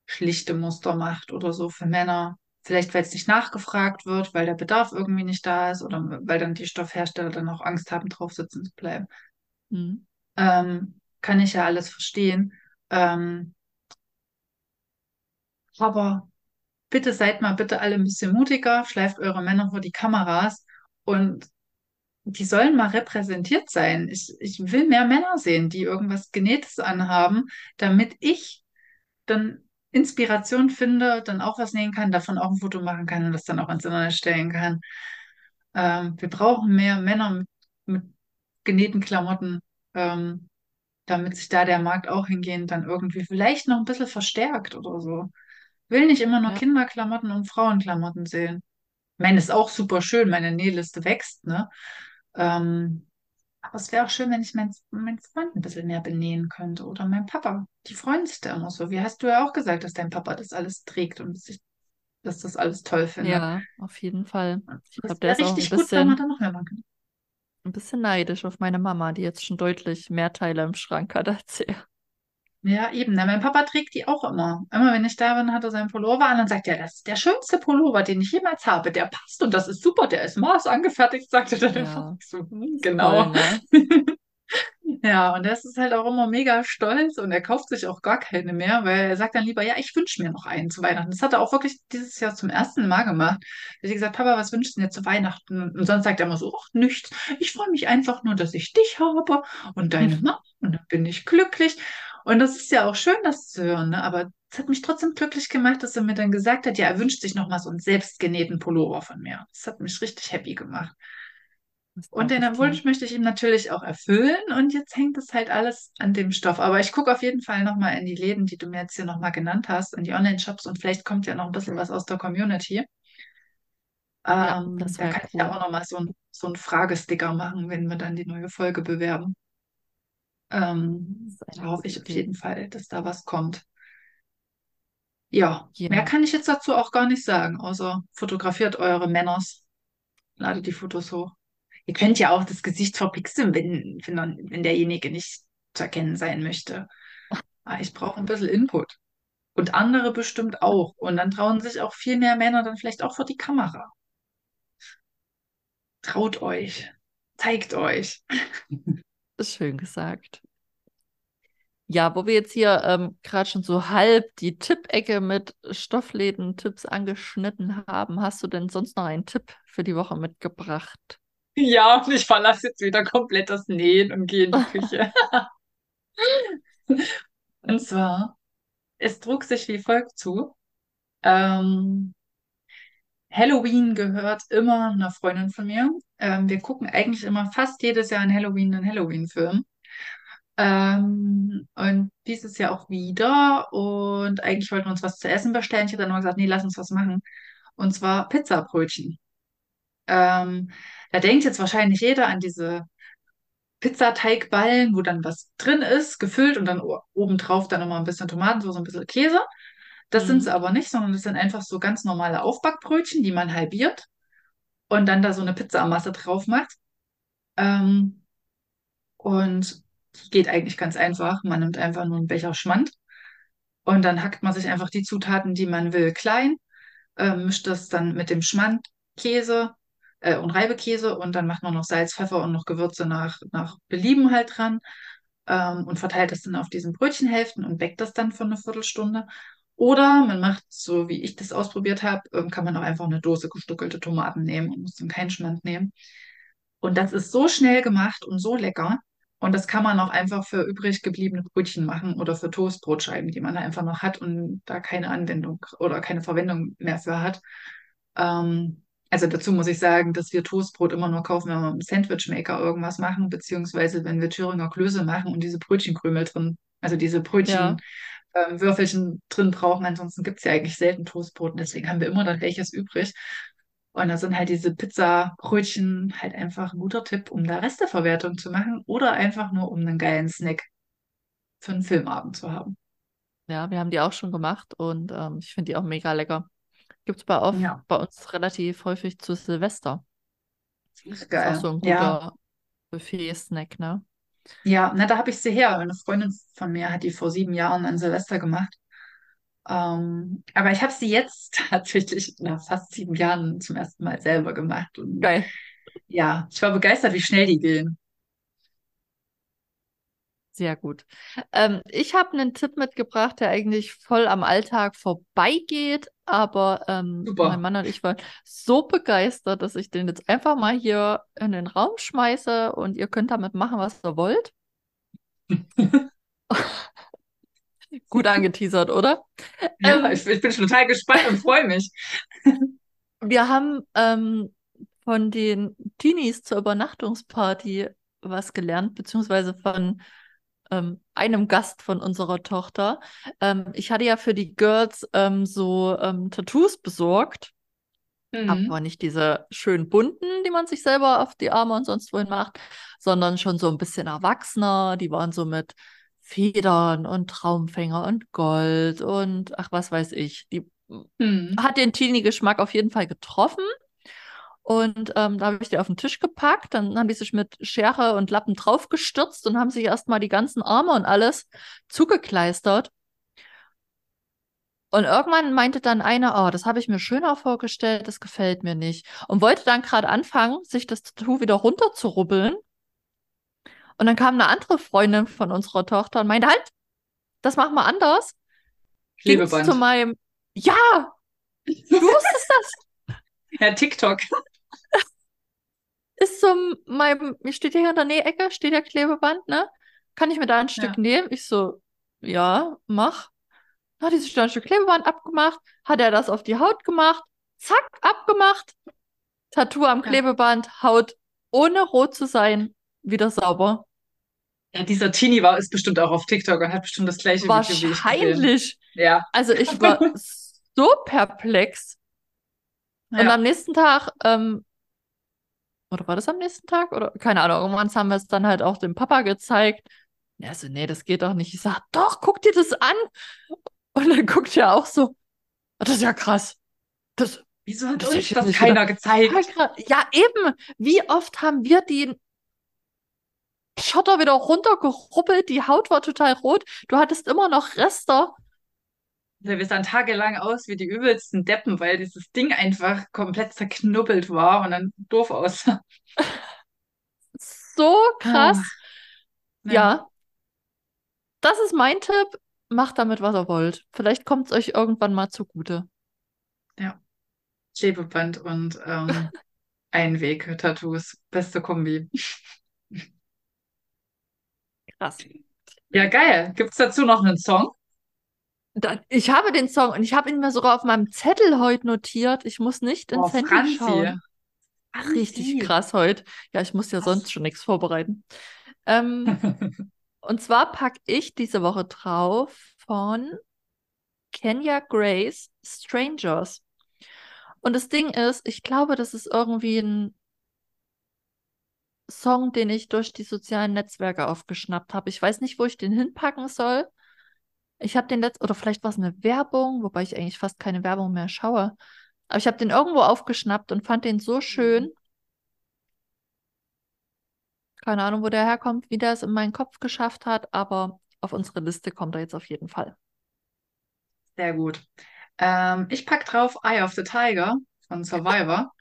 schlichte Muster macht oder so für Männer. Vielleicht, weil es nicht nachgefragt wird, weil der Bedarf irgendwie nicht da ist oder weil dann die Stoffhersteller dann auch Angst haben, drauf sitzen zu bleiben. Hm. Ähm, kann ich ja alles verstehen. Ähm, aber bitte seid mal bitte alle ein bisschen mutiger, schleift eure Männer vor die Kameras und die sollen mal repräsentiert sein. Ich, ich will mehr Männer sehen, die irgendwas Genähtes anhaben, damit ich dann Inspiration finde, dann auch was nähen kann, davon auch ein Foto machen kann und das dann auch ins Internet stellen kann. Ähm, wir brauchen mehr Männer mit, mit genähten Klamotten, ähm, damit sich da der Markt auch hingehend dann irgendwie vielleicht noch ein bisschen verstärkt oder so. Will nicht immer nur Ja, Kinderklamotten und Frauenklamotten sehen. Meine, ist auch super schön, meine Nähliste wächst, ne? Ähm, aber es wäre auch schön, wenn ich meinen mein Freund ein bisschen mehr benähen könnte oder mein Papa. Die freuen sich da immer so. Wie hast du ja auch gesagt, dass dein Papa das alles trägt und dass ich dass das alles toll findet. Ja, auf jeden Fall. Ich Das glaube, der ist auch ein richtig gut, wenn man bisschen, da noch mehr machen könnte. ein bisschen neidisch auf meine Mama, die jetzt schon deutlich mehr Teile im Schrank hat als er. Ja, eben. Na, mein Papa trägt die auch immer. Immer wenn ich da bin, hat er seinen Pullover an und sagt, ja, das ist der schönste Pullover, den ich jemals habe. Der passt und das ist super, der ist maßangefertigt, sagt er dann. Ja, so, hm, voll, genau. ne? Ja, und das ist halt auch immer mega stolz und er kauft sich auch gar keine mehr, weil er sagt dann lieber, ja, ich wünsche mir noch einen zu Weihnachten. Das hat er auch wirklich dieses Jahr zum ersten Mal gemacht. Er hat gesagt, Papa, was wünschst du dir zu Weihnachten? Und sonst sagt er immer so, ach, nichts. Ich freue mich einfach nur, dass ich dich habe und deine Mama und dann bin ich glücklich. Und das ist ja auch schön, das zu hören, ne? Aber es hat mich trotzdem glücklich gemacht, dass er mir dann gesagt hat, ja, er wünscht sich noch mal so einen selbstgenähten Pullover von mir. Das hat mich richtig happy gemacht. Und den. Wunsch möchte ich ihm natürlich auch erfüllen. Und jetzt hängt es halt alles an dem Stoff. Aber ich gucke auf jeden Fall nochmal in die Läden, die du mir jetzt hier nochmal genannt hast, in die Online-Shops und vielleicht kommt ja noch ein bisschen was aus der Community. Ja, Ähm, das da kann ich ja cool. auch nochmal so ein, so ein Fragesticker machen, wenn wir dann die neue Folge bewerben. Ähm, da hoffe ich auf jeden Fall, dass da was kommt. Ja, mehr Ja, kann ich jetzt dazu auch gar nicht sagen, außer fotografiert eure Männers, ladet die Fotos hoch. Ihr könnt ja auch das Gesicht verpixeln, wenn, wenn, wenn derjenige nicht zu erkennen sein möchte. Aber ich brauche ein bisschen Input. Und andere bestimmt auch. Und dann trauen sich auch viel mehr Männer dann vielleicht auch vor die Kamera. Traut euch. Zeigt euch. ist schön gesagt. Ja, wo wir jetzt hier ähm, gerade schon so halb die Tippecke mit Stoffläden-Tipps angeschnitten haben, hast du denn sonst noch einen Tipp für die Woche mitgebracht? Ja, und ich verlasse jetzt wieder komplett das Nähen und gehe in die Küche. Und zwar, es trug sich wie folgt zu. Ähm, Halloween gehört immer einer Freundin von mir. Ähm, wir gucken eigentlich immer fast jedes Jahr an Halloween einen Halloween-Film. Ähm, und dieses Jahr auch wieder. Und eigentlich wollten wir uns was zu essen bestellen. Ich habe dann nur gesagt, nee, lass uns was machen. Und zwar Pizzabrötchen. Ähm, da denkt jetzt wahrscheinlich jeder an diese Pizzateigballen, wo dann was drin ist, gefüllt und dann obendrauf dann nochmal ein bisschen Tomatensauce, ein bisschen Käse. Das sind sie Mhm. aber nicht, sondern das sind einfach so ganz normale Aufbackbrötchen, die man halbiert und dann da so eine Pizzamasse drauf macht. Ähm, und die geht eigentlich ganz einfach. Man nimmt einfach nur einen Becher Schmand und dann hackt man sich einfach die Zutaten, die man will, klein, äh, mischt das dann mit dem Schmand, Käse äh, und Reibekäse und dann macht man noch Salz, Pfeffer und noch Gewürze nach, nach Belieben halt dran ähm, und verteilt das dann auf diesen Brötchenhälften und backt das dann für eine Viertelstunde. Oder man macht, so wie ich das ausprobiert habe, ähm, kann man auch einfach eine Dose gestückelte Tomaten nehmen und muss dann keinen Schmand nehmen. Und das ist so schnell gemacht und so lecker. Und das kann man auch einfach für übrig gebliebene Brötchen machen oder für Toastbrotscheiben, die man da einfach noch hat und da keine Anwendung oder keine Verwendung mehr für hat. Ähm, also dazu muss ich sagen, dass wir Toastbrot immer nur kaufen, wenn wir im Sandwichmaker irgendwas machen, beziehungsweise wenn wir Thüringer Klöße machen und diese Brötchenkrümel drin, also diese Brötchen, Ja, ähm, Würfelchen drin brauchen. Ansonsten gibt es ja eigentlich selten Toastbrot und deswegen haben wir immer dann welches übrig. Und da sind halt diese Pizzabrötchen halt einfach ein guter Tipp, um da Resteverwertung zu machen oder einfach nur um einen geilen Snack für einen Filmabend zu haben. ja, wir haben die auch schon gemacht und ähm, ich finde die auch mega lecker. Gibt es bei, Ja, bei uns relativ häufig zu Silvester. ist Ist auch so geil. ein Ja, guter Buffet-Snack, ne? Ja, na, da habe ich sie her. Eine Freundin von mir hat die vor sieben Jahren an Silvester gemacht. Ähm, aber ich habe sie jetzt tatsächlich nach fast sieben Jahren zum ersten Mal selber gemacht. Und Geil. ja, ich war begeistert, wie schnell die gehen. Sehr gut. Ähm, ich habe einen Tipp mitgebracht, der eigentlich voll am Alltag vorbeigeht, aber ähm, mein. Mann und ich waren so begeistert, dass ich den jetzt einfach mal hier in den Raum schmeiße und ihr könnt damit machen, was ihr wollt. Gut angeteasert, oder? Ja, Ähm, ich, ich bin schon total gespannt und freue mich. wir haben ähm, von den Teenies zur Übernachtungsparty was gelernt, beziehungsweise von ähm, einem Gast von unserer Tochter. Ähm, ich hatte ja für die Girls ähm, so ähm, Tattoos besorgt Mhm. Aber nicht diese schön bunten, die man sich selber auf die Arme und sonst wohin macht, sondern schon so ein bisschen erwachsener. Die waren so mit Federn und Traumfänger und Gold und ach, was weiß ich. Die Mhm. hat den Teenie-Geschmack auf jeden Fall getroffen. Und ähm, da habe ich die auf den Tisch gepackt. Dann haben die sich mit Schere und Lappen draufgestürzt und haben sich erstmal die ganzen Arme und alles zugekleistert. Und irgendwann meinte dann einer, oh, das habe ich mir schöner vorgestellt, das gefällt mir nicht. Und wollte dann gerade anfangen, sich das Tattoo wieder runterzurubbeln. Und dann kam eine andere Freundin von unserer Tochter und meinte, halt, das machen wir anders. Ging's Klebeband. zu meinem, ja, du wusstest das. Ja, TikTok. Ist so meinem, mir steht ja hier in der Nähecke, steht ja Klebeband, ne? Kann ich mir da ein Stück Ja. nehmen? Ich so, ja, mach. Hat die sich da ein Stück Klebeband abgemacht, hat er das auf die Haut gemacht, zack, abgemacht. Tattoo am Ja. Klebeband, Haut ohne rot zu sein, wieder sauber. Ja, dieser Teenie war, ist bestimmt auch auf TikTok und hat bestimmt das gleiche Video wie ich. Wahrscheinlich. Ja. Also ich war so perplex. Und Ja. am nächsten Tag, ähm, oder war das am nächsten Tag? Oder keine Ahnung, irgendwann haben wir es dann halt auch dem Papa gezeigt. Er so, nee, das geht doch nicht. Ich sag, doch, guck dir das an. Und dann guckt er auch so, "Ah, das ist ja krass. Das, Wieso hat Das ich das keiner gezeigt? ja, krass. ja, eben. Wie oft haben wir den Schotter wieder runtergerubbelt? Die Haut war total rot. Du hattest immer noch Reste. Wir sahen tagelang aus wie die übelsten Deppen, weil dieses Ding einfach komplett zerknubbelt war und dann doof aussah. So krass. Ja. Ja. Das ist mein Tipp. Macht damit, was ihr wollt. Vielleicht kommt es euch irgendwann mal zugute. Klebeband und ähm, Einweg-Tattoos. Beste Kombi. Krass. Ja, geil. Gibt's dazu noch einen Song? Da, ich habe den Song und ich habe ihn mir sogar auf meinem Zettel heute notiert. Ich muss nicht ins Oh, Handy Franzi. schauen. Richtig Franzi. krass heute. Ja, ich muss ja sonst schon nichts vorbereiten. Ähm, und zwar packe ich diese Woche drauf von Kenya Grace Strangers. Und das Ding ist, ich glaube, das ist irgendwie ein Song, den ich durch die sozialen Netzwerke aufgeschnappt habe. Ich weiß nicht, wo ich den hinpacken soll. Ich habe den letzt oder vielleicht war es eine Werbung, wobei ich eigentlich fast keine Werbung mehr schaue. Aber ich habe den irgendwo aufgeschnappt und fand den so schön. Keine Ahnung, wo der herkommt, wie der es in meinen Kopf geschafft hat, aber auf unsere Liste kommt er jetzt auf jeden Fall. Sehr gut. Ähm, ich pack drauf Eye of the Tiger von Survivor.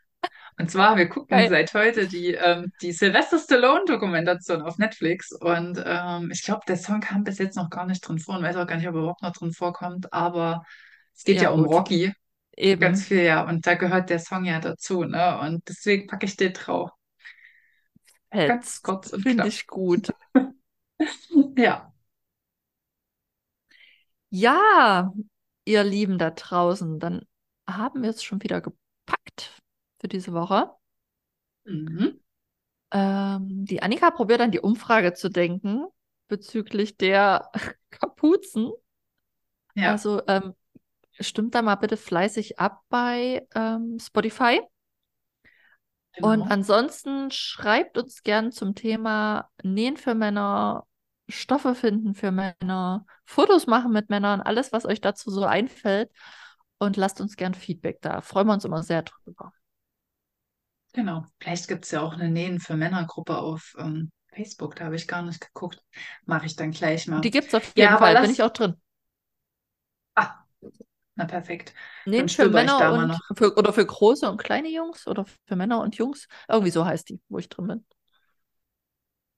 Und zwar, wir gucken Geil. seit heute die, ähm, die Sylvester Stallone-Dokumentation auf Netflix. Und ähm, ich glaube, der Song kam bis jetzt noch gar nicht drin vor und weiß auch gar nicht, ob er überhaupt noch drin vorkommt. Aber es geht Ja, ja um gut. Rocky. Eben. Ganz viel, ja. Und da gehört der Song ja dazu, ne? Und deswegen packe ich den drauf. Ganz Fetzt. kurz und Finde ich gut. Ja. Ja, ihr Lieben da draußen, dann haben wir es schon wieder gepackt für diese Woche. Mhm. Ähm, die Annika probiert an die Umfrage zu denken bezüglich der Kapuzen. Ja. Also ähm, stimmt da mal bitte fleißig ab bei ähm, Spotify. Und Genau. ansonsten schreibt uns gern zum Thema Nähen für Männer, Stoffe finden für Männer, Fotos machen mit Männern, alles, was euch dazu so einfällt. Und lasst uns gern Feedback da. Freuen wir uns immer sehr drüber. Genau. Vielleicht gibt es ja auch eine Nähen für Männergruppe auf ähm, Facebook. Da habe ich gar nicht geguckt. Mache ich dann gleich mal. Die gibt es auf Ja, jeden aber Fall, bin lass- ich auch drin. Ah, na perfekt. Nähen für Männer und für, oder für große und kleine Jungs oder für Männer und Jungs. Irgendwie so heißt die, wo ich drin bin.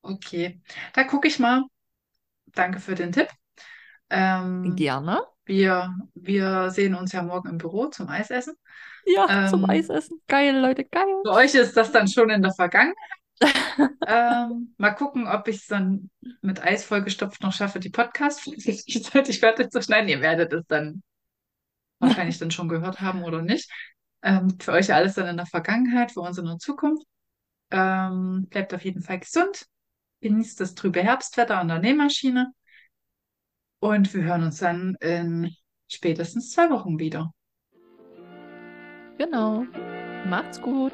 Okay. Da gucke ich mal. Danke für den Tipp. Ähm, Gerne. Wir, wir sehen uns ja morgen im Büro zum Eisessen. Ja, zum Ähm, Eisessen. Geil, Leute, geil. Für euch ist das dann schon in der Vergangenheit. ähm, mal gucken, ob ich es dann mit Eis vollgestopft noch schaffe, die Podcast-Folge rechtzeitig fertig zu schneiden. Ihr werdet es dann wahrscheinlich dann schon gehört haben oder nicht. Ähm, für euch alles dann in der Vergangenheit, für uns in der Zukunft. Ähm, bleibt auf jeden Fall gesund. Genießt das trübe Herbstwetter an der Nähmaschine. Und wir hören uns dann in spätestens zwei Wochen wieder. Genau. Macht's gut.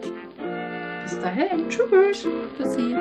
Bis dahin. Tschüss. Tschüssi.